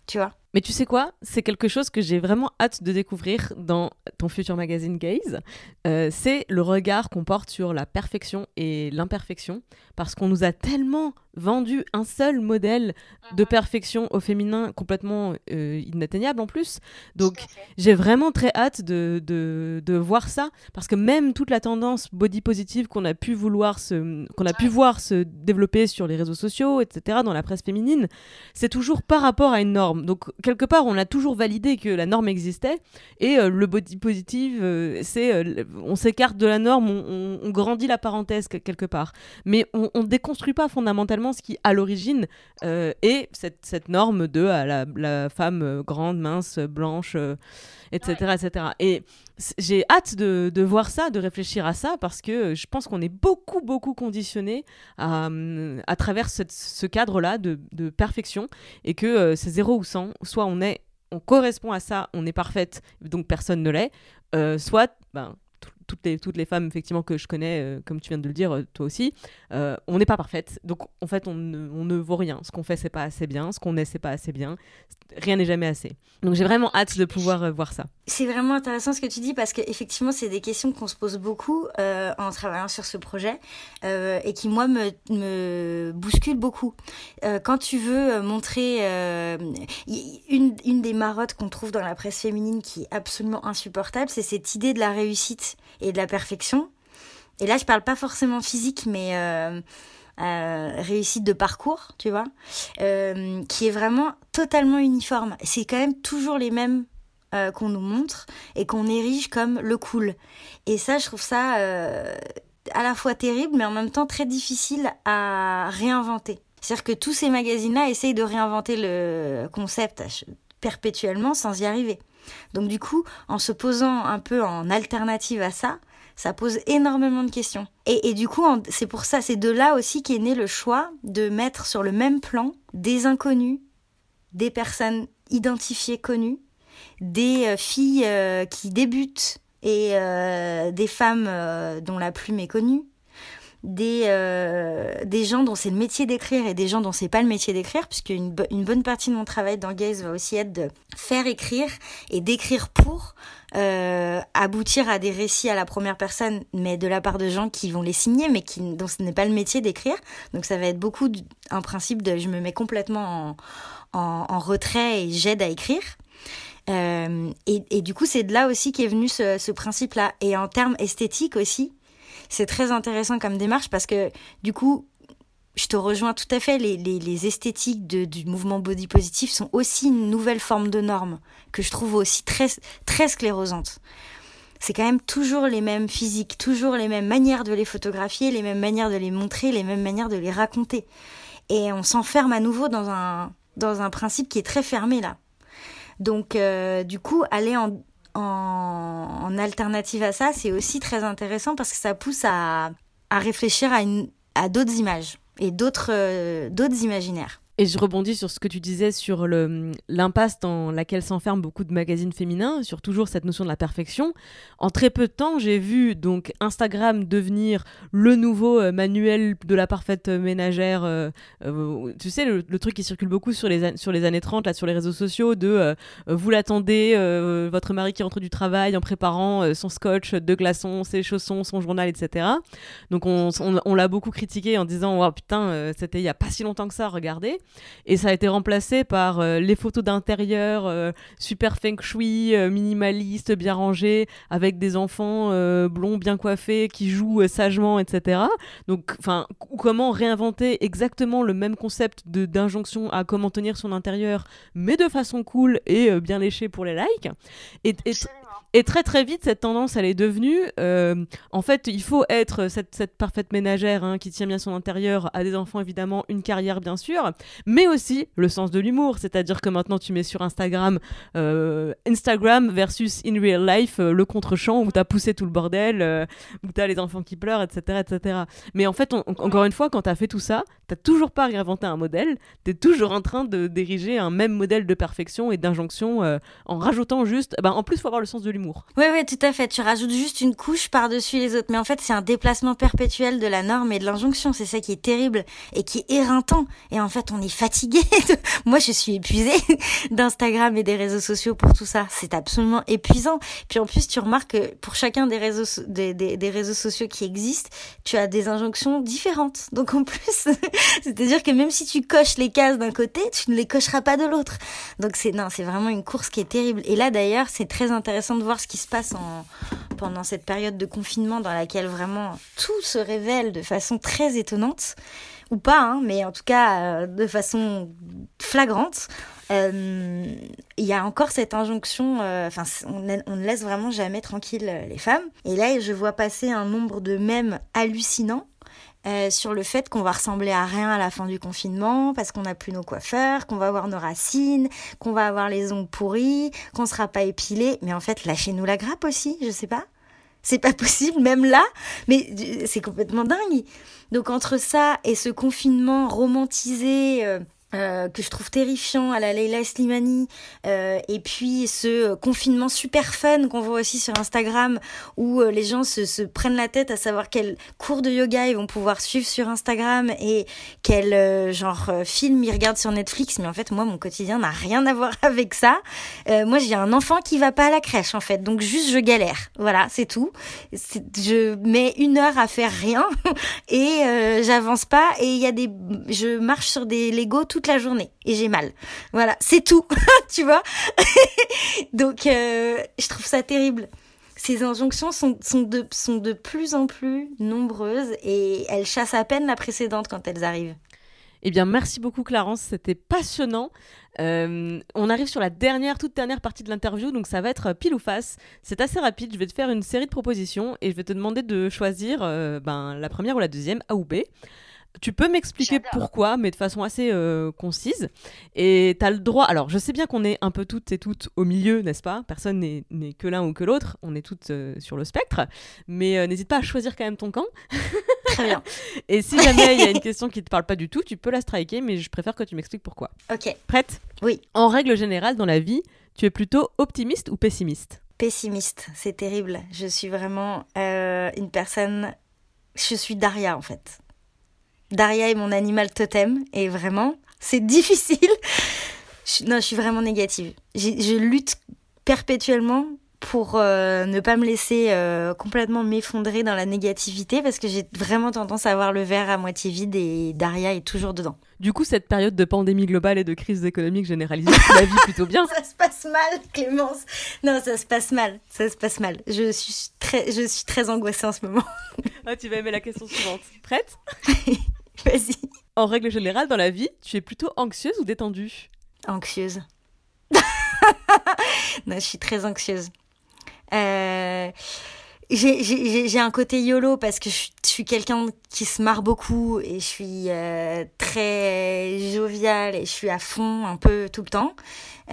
S2: tu vois.
S1: Mais tu sais quoi? C'est quelque chose que j'ai vraiment hâte de découvrir dans ton futur magazine Gaze. Euh, c'est le regard qu'on porte sur la perfection et l'imperfection. Parce qu'on nous a tellement vendu un seul modèle de mhm. perfection au féminin complètement euh, inatteignable en plus. Donc j'ai vraiment très hâte de, de, de, voir ça. Parce que même toute la tendance body positive qu'on a pu vouloir se, qu'on a pu voir se développer sur les réseaux sociaux, etc., dans la presse féminine, c'est toujours par rapport à une norme. Donc quelque part, on a toujours validé que la norme existait. Et euh, le body positive, euh, c'est euh, on s'écarte de la norme, on, grandit la parenthèse quelque part. Mais on, ne déconstruit pas fondamentalement ce qui, à l'origine, est cette, norme de la, femme grande, mince, blanche, etc., etc. Et j'ai hâte de, voir ça, de réfléchir à ça, parce que je pense qu'on est beaucoup, beaucoup conditionné à, travers ce cadre-là de, perfection, et que c'est 0 ou 100, soit on est on correspond à ça, on est parfaite, donc personne ne l'est, euh, soit ben, toutes les, toutes les femmes effectivement que je connais, euh, comme tu viens de le dire, euh, toi aussi, euh, on n'est pas parfaite. Donc en fait, on ne, on ne vaut rien. Ce qu'on fait, c'est pas assez bien. Ce qu'on est, c'est pas assez bien. Rien n'est jamais assez. Donc j'ai vraiment hâte de pouvoir voir ça.
S2: C'est vraiment intéressant ce que tu dis parce qu'effectivement, c'est des questions qu'on se pose beaucoup en travaillant sur ce projet et qui, moi, me, me bousculent beaucoup. quand tu veux montrer une, une des marottes qu'on trouve dans la presse féminine qui est absolument insupportable, c'est cette idée de la réussite et de la perfection. Et là, je parle pas forcément physique, mais euh, euh, réussite de parcours, tu vois, euh, qui est vraiment totalement uniforme. C'est quand même toujours les mêmes qu'on nous montre et qu'on érige comme le cool. Et ça, je trouve ça à la fois terrible, mais en même temps très difficile à réinventer. C'est-à-dire que tous ces magazines-là essayent de réinventer le concept perpétuellement sans y arriver. Donc du coup, en se posant un peu en alternative à ça, ça pose énormément de questions. Et, du coup, c'est pour ça, c'est de là aussi qu'est né le choix de mettre sur le même plan des inconnus, des personnes identifiées connues, des euh, filles euh, qui débutent et euh, des femmes dont la plume est connue, des, euh, des gens dont c'est le métier d'écrire et des gens dont c'est pas le métier d'écrire, puisque une, une, bonne partie de mon travail dans Gaze va aussi être de faire écrire et d'écrire pour euh, aboutir à des récits à la première personne, mais de la part de gens qui vont les signer, mais qui, dont ce n'est pas le métier d'écrire. Donc ça va être beaucoup un principe de je me mets complètement en, en, retrait et j'aide à écrire. Euh, et, et, du coup, c'est de là aussi qu'est venu ce, ce principe-là. Et en termes esthétiques aussi, c'est très intéressant comme démarche parce que du coup, je te rejoins tout à fait. Les, les, les esthétiques du mouvement body positif sont aussi une nouvelle forme de norme que je trouve aussi très, très sclérosante. C'est quand même toujours les mêmes physiques, toujours les mêmes manières de les photographier, les mêmes manières de les montrer, les mêmes manières de les raconter. Et on s'enferme à nouveau dans un, dans un principe qui est très fermé là. Donc, euh, du coup, aller en, en, alternative à ça, c'est aussi très intéressant parce que ça pousse à, réfléchir à, à d'autres images et d'autres euh, d'autres imaginaires.
S1: Et je rebondis sur ce que tu disais sur l'impasse dans laquelle s'enferment beaucoup de magazines féminins, sur toujours cette notion de la perfection. En très peu de temps, j'ai vu donc Instagram devenir le nouveau euh, manuel de la parfaite ménagère. Euh, euh, tu sais, le, truc qui circule beaucoup sur les, années 30, là, sur les réseaux sociaux, de vous l'attendez, votre mari qui rentre du travail en préparant son scotch, deux glaçons, ses chaussons, son journal, etc. Donc on, on, l'a beaucoup critiqué en disant, oh putain, c'était il y a pas si longtemps que ça, regardez. Et ça a été remplacé par euh, les photos d'intérieur euh, super feng shui, euh, minimaliste, bien rangées, avec des enfants blonds bien coiffés qui jouent sagement, etc. Donc, enfin, comment réinventer exactement le même concept d'injonction à comment tenir son intérieur, mais de façon cool et bien léchée pour les likes? Et très très vite, cette tendance, elle est devenue, euh, en fait, il faut être cette, parfaite ménagère hein, qui tient bien son intérieur, a des enfants évidemment, une carrière bien sûr, mais aussi le sens de l'humour, c'est-à-dire que maintenant tu mets sur Instagram, euh, Instagram versus in real life, euh, le contre-champ où t'as poussé tout le bordel, où t'as les enfants qui pleurent, etc., etc. Mais en fait, encore une fois, quand t'as fait tout ça, t'as toujours pas réinventé un modèle, t'es toujours en train de diriger un même modèle de perfection et d'injonction en rajoutant juste, bah, en plus, faut avoir le sens de l'humour.
S2: Oui, oui, tout à fait. Tu rajoutes juste une couche par-dessus les autres. Mais en fait, c'est un déplacement perpétuel de la norme et de l'injonction. C'est ça qui est terrible et qui est éreintant. Et en fait, on est fatigué. Moi, je suis épuisée d'Instagram et des réseaux sociaux pour tout ça. C'est absolument épuisant. Puis en plus, tu remarques que pour chacun des réseaux, des, des, réseaux sociaux qui existent, tu as des injonctions différentes. Donc en plus, c'est-à-dire que même si tu coches les cases d'un côté, tu ne les cocheras pas de l'autre. Donc c'est, non, c'est vraiment une course qui est terrible. Et là, d'ailleurs, c'est très intéressant de voir ce qui se passe en, pendant cette période de confinement dans laquelle vraiment tout se révèle de façon très étonnante, ou pas, hein, mais en tout cas euh, de façon flagrante. Euh, il y a encore cette injonction, euh, enfin, on, ne laisse vraiment jamais tranquille les femmes. Et là, je vois passer un nombre de mèmes hallucinants euh, sur le fait qu'on va ressembler à rien à la fin du confinement parce qu'on n'a plus nos coiffeurs, qu'on va avoir nos racines, qu'on va avoir les ongles pourris, qu'on sera pas épilé. Mais en fait, lâchez-nous la grappe aussi, je sais pas. C'est pas possible, même là, mais euh, c'est complètement dingue. Donc entre ça et ce confinement romantisé, euh, euh, que je trouve terrifiant à la Leila Slimani euh, et puis ce confinement super fun qu'on voit aussi sur Instagram où euh, les gens se, se, prennent la tête à savoir quel cours de yoga ils vont pouvoir suivre sur Instagram et quel euh, genre euh, film ils regardent sur Netflix. Mais en fait moi mon quotidien n'a rien à voir avec ça. Moi j'ai un enfant qui va pas à la crèche en fait. Donc juste je galère. Voilà c'est tout. Je mets une heure à faire rien et j'avance pas. Et il y a des je marche sur des Lego toute la journée et j'ai mal. Voilà, c'est tout, tu vois. Donc, euh, je trouve ça terrible. Ces injonctions sont, sont, de, sont de plus en plus nombreuses et elles chassent à peine la précédente quand elles arrivent.
S1: Eh bien, merci beaucoup Clarence, c'était passionnant. Euh, on arrive sur la dernière, toute dernière partie de l'interview, donc ça va être pile ou face. C'est assez rapide, je vais te faire une série de propositions et je vais te demander de choisir euh, ben, la première ou la deuxième, A ou B. Tu peux m'expliquer pourquoi, mais de façon assez euh, concise. Et tu as le droit. Alors, je sais bien qu'on est un peu toutes et toutes au milieu, n'est-ce pas? Personne n'est que l'un ou que l'autre. On est toutes euh, sur le spectre. Mais euh, n'hésite pas à choisir quand même ton camp.
S2: Très bien.
S1: et si jamais il y a une question qui te parle pas du tout, tu peux la striker, mais je préfère que tu m'expliques pourquoi.
S2: Ok.
S1: Prête?
S2: Oui.
S1: En règle générale, dans la vie, tu es plutôt optimiste ou pessimiste?
S2: Pessimiste. C'est terrible. Je suis vraiment une personne. Je suis Daria, en fait. Daria est mon animal totem et vraiment, c'est difficile. Non, je suis vraiment négative. Je lutte perpétuellement pour euh, ne pas me laisser euh, complètement m'effondrer dans la négativité parce que j'ai vraiment tendance à voir le verre à moitié vide et Daria est toujours dedans.
S1: Du coup, cette période de pandémie globale et de crise économique généralisée, tu la vis plutôt bien.
S2: ça se passe mal, Clémence. Non, ça se passe mal. Ça se passe mal. Je suis très, je suis très angoissée en ce moment.
S1: ah, tu vas aimer la question suivante. Prête
S2: Vas-y.
S1: En règle générale, dans la vie, tu es plutôt anxieuse ou détendue?
S2: Anxieuse. non, je suis très anxieuse. Euh, j'ai un côté YOLO parce que je, je suis quelqu'un qui se marre beaucoup et je suis euh, très joviale et je suis à fond un peu tout le temps.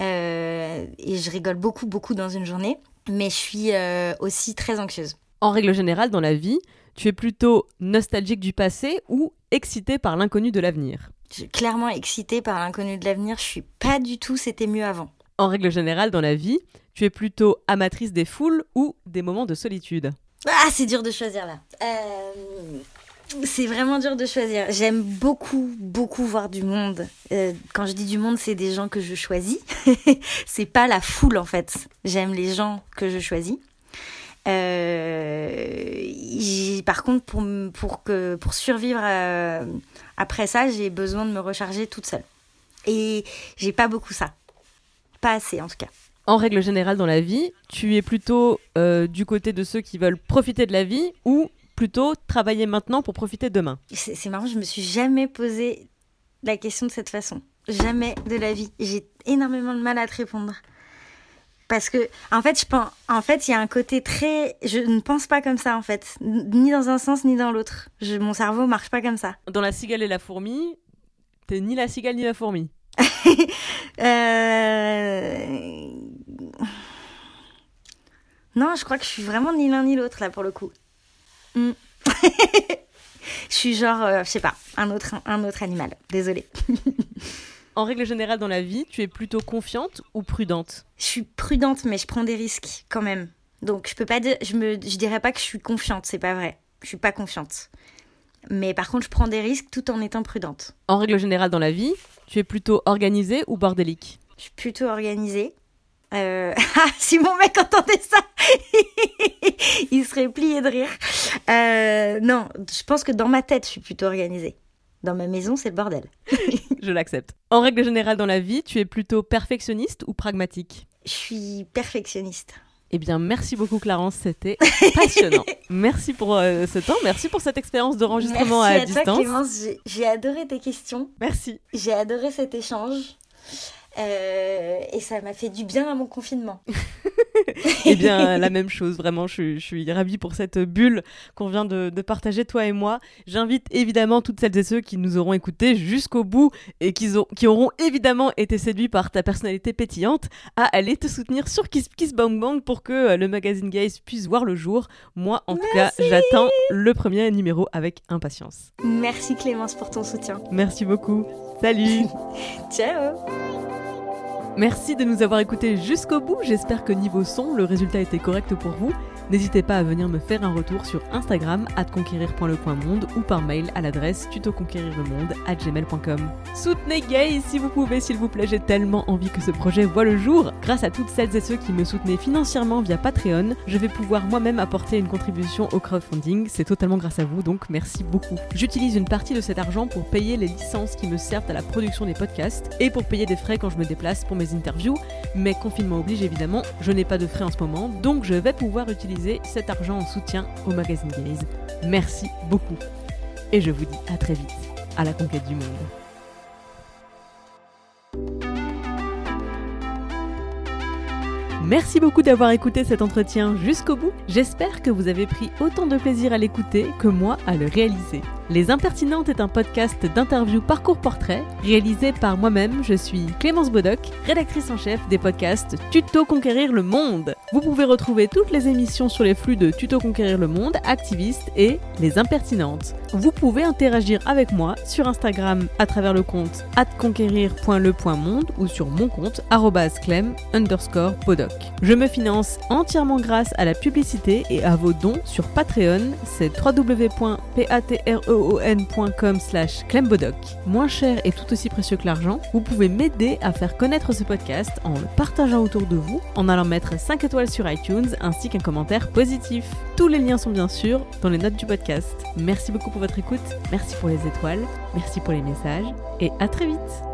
S2: Euh, et je rigole beaucoup, beaucoup dans une journée. Mais je suis euh, aussi très anxieuse.
S1: En règle générale, dans la vie, tu es plutôt nostalgique du passé ou excitée par l'inconnu de l'avenir?
S2: Je suis clairement excitée par l'inconnu de l'avenir. Je suis pas du tout c'était mieux avant.
S1: En règle générale, dans la vie, tu es plutôt amatrice des foules ou des moments de solitude
S2: Ah, c'est dur de choisir là. Euh... C'est vraiment dur de choisir. J'aime beaucoup, beaucoup voir du monde. Euh, quand je dis du monde, c'est des gens que je choisis. c'est pas la foule en fait. J'aime les gens que je choisis. Euh, par contre, pour, pour, que, pour survivre après ça, j'ai besoin de me recharger toute seule. Et j'ai pas beaucoup ça. Pas assez en tout cas.
S1: En règle générale dans la vie, tu es plutôt euh, du côté de ceux qui veulent profiter de la vie ou plutôt travailler maintenant pour profiter demain?
S2: C'est marrant, je me suis jamais posé la question de cette façon. Jamais de la vie. J'ai énormément de mal à te répondre. Parce que, en fait, je pense, en fait, il y a un côté très, je ne pense pas comme ça, en fait, ni dans un sens ni dans l'autre. Mon cerveau marche pas comme ça.
S1: Dans la cigale et la fourmi, t'es ni la cigale ni la fourmi.
S2: euh... Non, je crois que je suis vraiment ni l'un ni l'autre là pour le coup. Hmm. je suis genre, euh, je sais pas, un autre, un autre animal. Désolée.
S1: En règle générale dans la vie, tu es plutôt confiante ou prudente?
S2: Je suis prudente, mais je prends des risques quand même. Donc je peux pas dire, je me, je dirais pas que je suis confiante, c'est pas vrai. Je suis pas confiante. Mais par contre, je prends des risques tout en étant prudente.
S1: En règle générale dans la vie, tu es plutôt organisée ou bordélique
S2: Je suis plutôt organisée. Euh... Ah, si mon mec entendait ça, il serait plié de rire. Euh... Non, je pense que dans ma tête, je suis plutôt organisée. Dans ma maison, c'est le bordel.
S1: je l'accepte. En règle générale dans la vie, tu es plutôt perfectionniste ou pragmatique?
S2: Je suis perfectionniste.
S1: Eh bien, merci beaucoup Clarence, c'était passionnant. merci pour euh, ce temps, merci pour cette expérience d'enregistrement à,
S2: à
S1: distance.
S2: Toi, Clémence, j'ai adoré tes questions.
S1: Merci.
S2: J'ai adoré cet échange. Euh, et ça m'a fait du bien à mon confinement.
S1: eh bien, la même chose, vraiment, je, je, suis ravie pour cette bulle qu'on vient de, de, partager, toi et moi. J'invite évidemment toutes celles et ceux qui nous auront écoutés jusqu'au bout et qui, ont, qui, auront évidemment été séduits par ta personnalité pétillante à aller te soutenir sur Kiss Kiss Bang Bang pour que le magazine Gaze puisse voir le jour. Moi, en
S2: Merci.
S1: tout cas, j'attends le premier numéro avec impatience.
S2: Merci Clémence pour ton soutien.
S1: Merci beaucoup. Salut.
S2: Ciao.
S1: Merci de nous avoir écoutés jusqu'au bout. J'espère que niveau son, le résultat était correct pour vous. N'hésitez pas à venir me faire un retour sur Instagram conquérir.le.monde ou par mail à l'adresse tutoconquérirlemonde@gmail.com. Soutenez Gay si vous pouvez, s'il vous plaît. J'ai tellement envie que ce projet voit le jour. Grâce à toutes celles et ceux qui me soutenaient financièrement via Patreon, je vais pouvoir moi-même apporter une contribution au crowdfunding. C'est totalement grâce à vous, donc merci beaucoup. J'utilise une partie de cet argent pour payer les licences qui me servent à la production des podcasts et pour payer des frais quand je me déplace pour mes interviews. Mais confinement oblige évidemment, je n'ai pas de frais en ce moment, donc je vais pouvoir cet argent en soutien au magazine Gaze. Merci beaucoup. Et je vous dis à très vite à la conquête du monde. Merci beaucoup d'avoir écouté cet entretien jusqu'au bout. J'espère que vous avez pris autant de plaisir à l'écouter que moi à le réaliser. Les Impertinentes est un podcast d'interview parcours portrait réalisé par moi-même. Je suis Clémence Bodoc, rédactrice en chef des podcasts Tuto Conquérir le Monde. Vous pouvez retrouver toutes les émissions sur les flux de Tuto Conquérir le Monde, Activiste et Les Impertinentes. Vous pouvez interagir avec moi sur Instagram à travers le compte atconquérir.le.monde ou sur mon compte clem underscore bodoc. Je me finance entièrement grâce à la publicité et à vos dons sur Patreon, c'est www.patreon.com slash clembodoc. Moins cher et tout aussi précieux que l'argent, vous pouvez m'aider à faire connaître ce podcast en le partageant autour de vous, en allant mettre 5 étoiles sur iTunes ainsi qu'un commentaire positif. Tous les liens sont bien sûr dans les notes du podcast. Merci beaucoup pour votre écoute, merci pour les étoiles, merci pour les messages et à très vite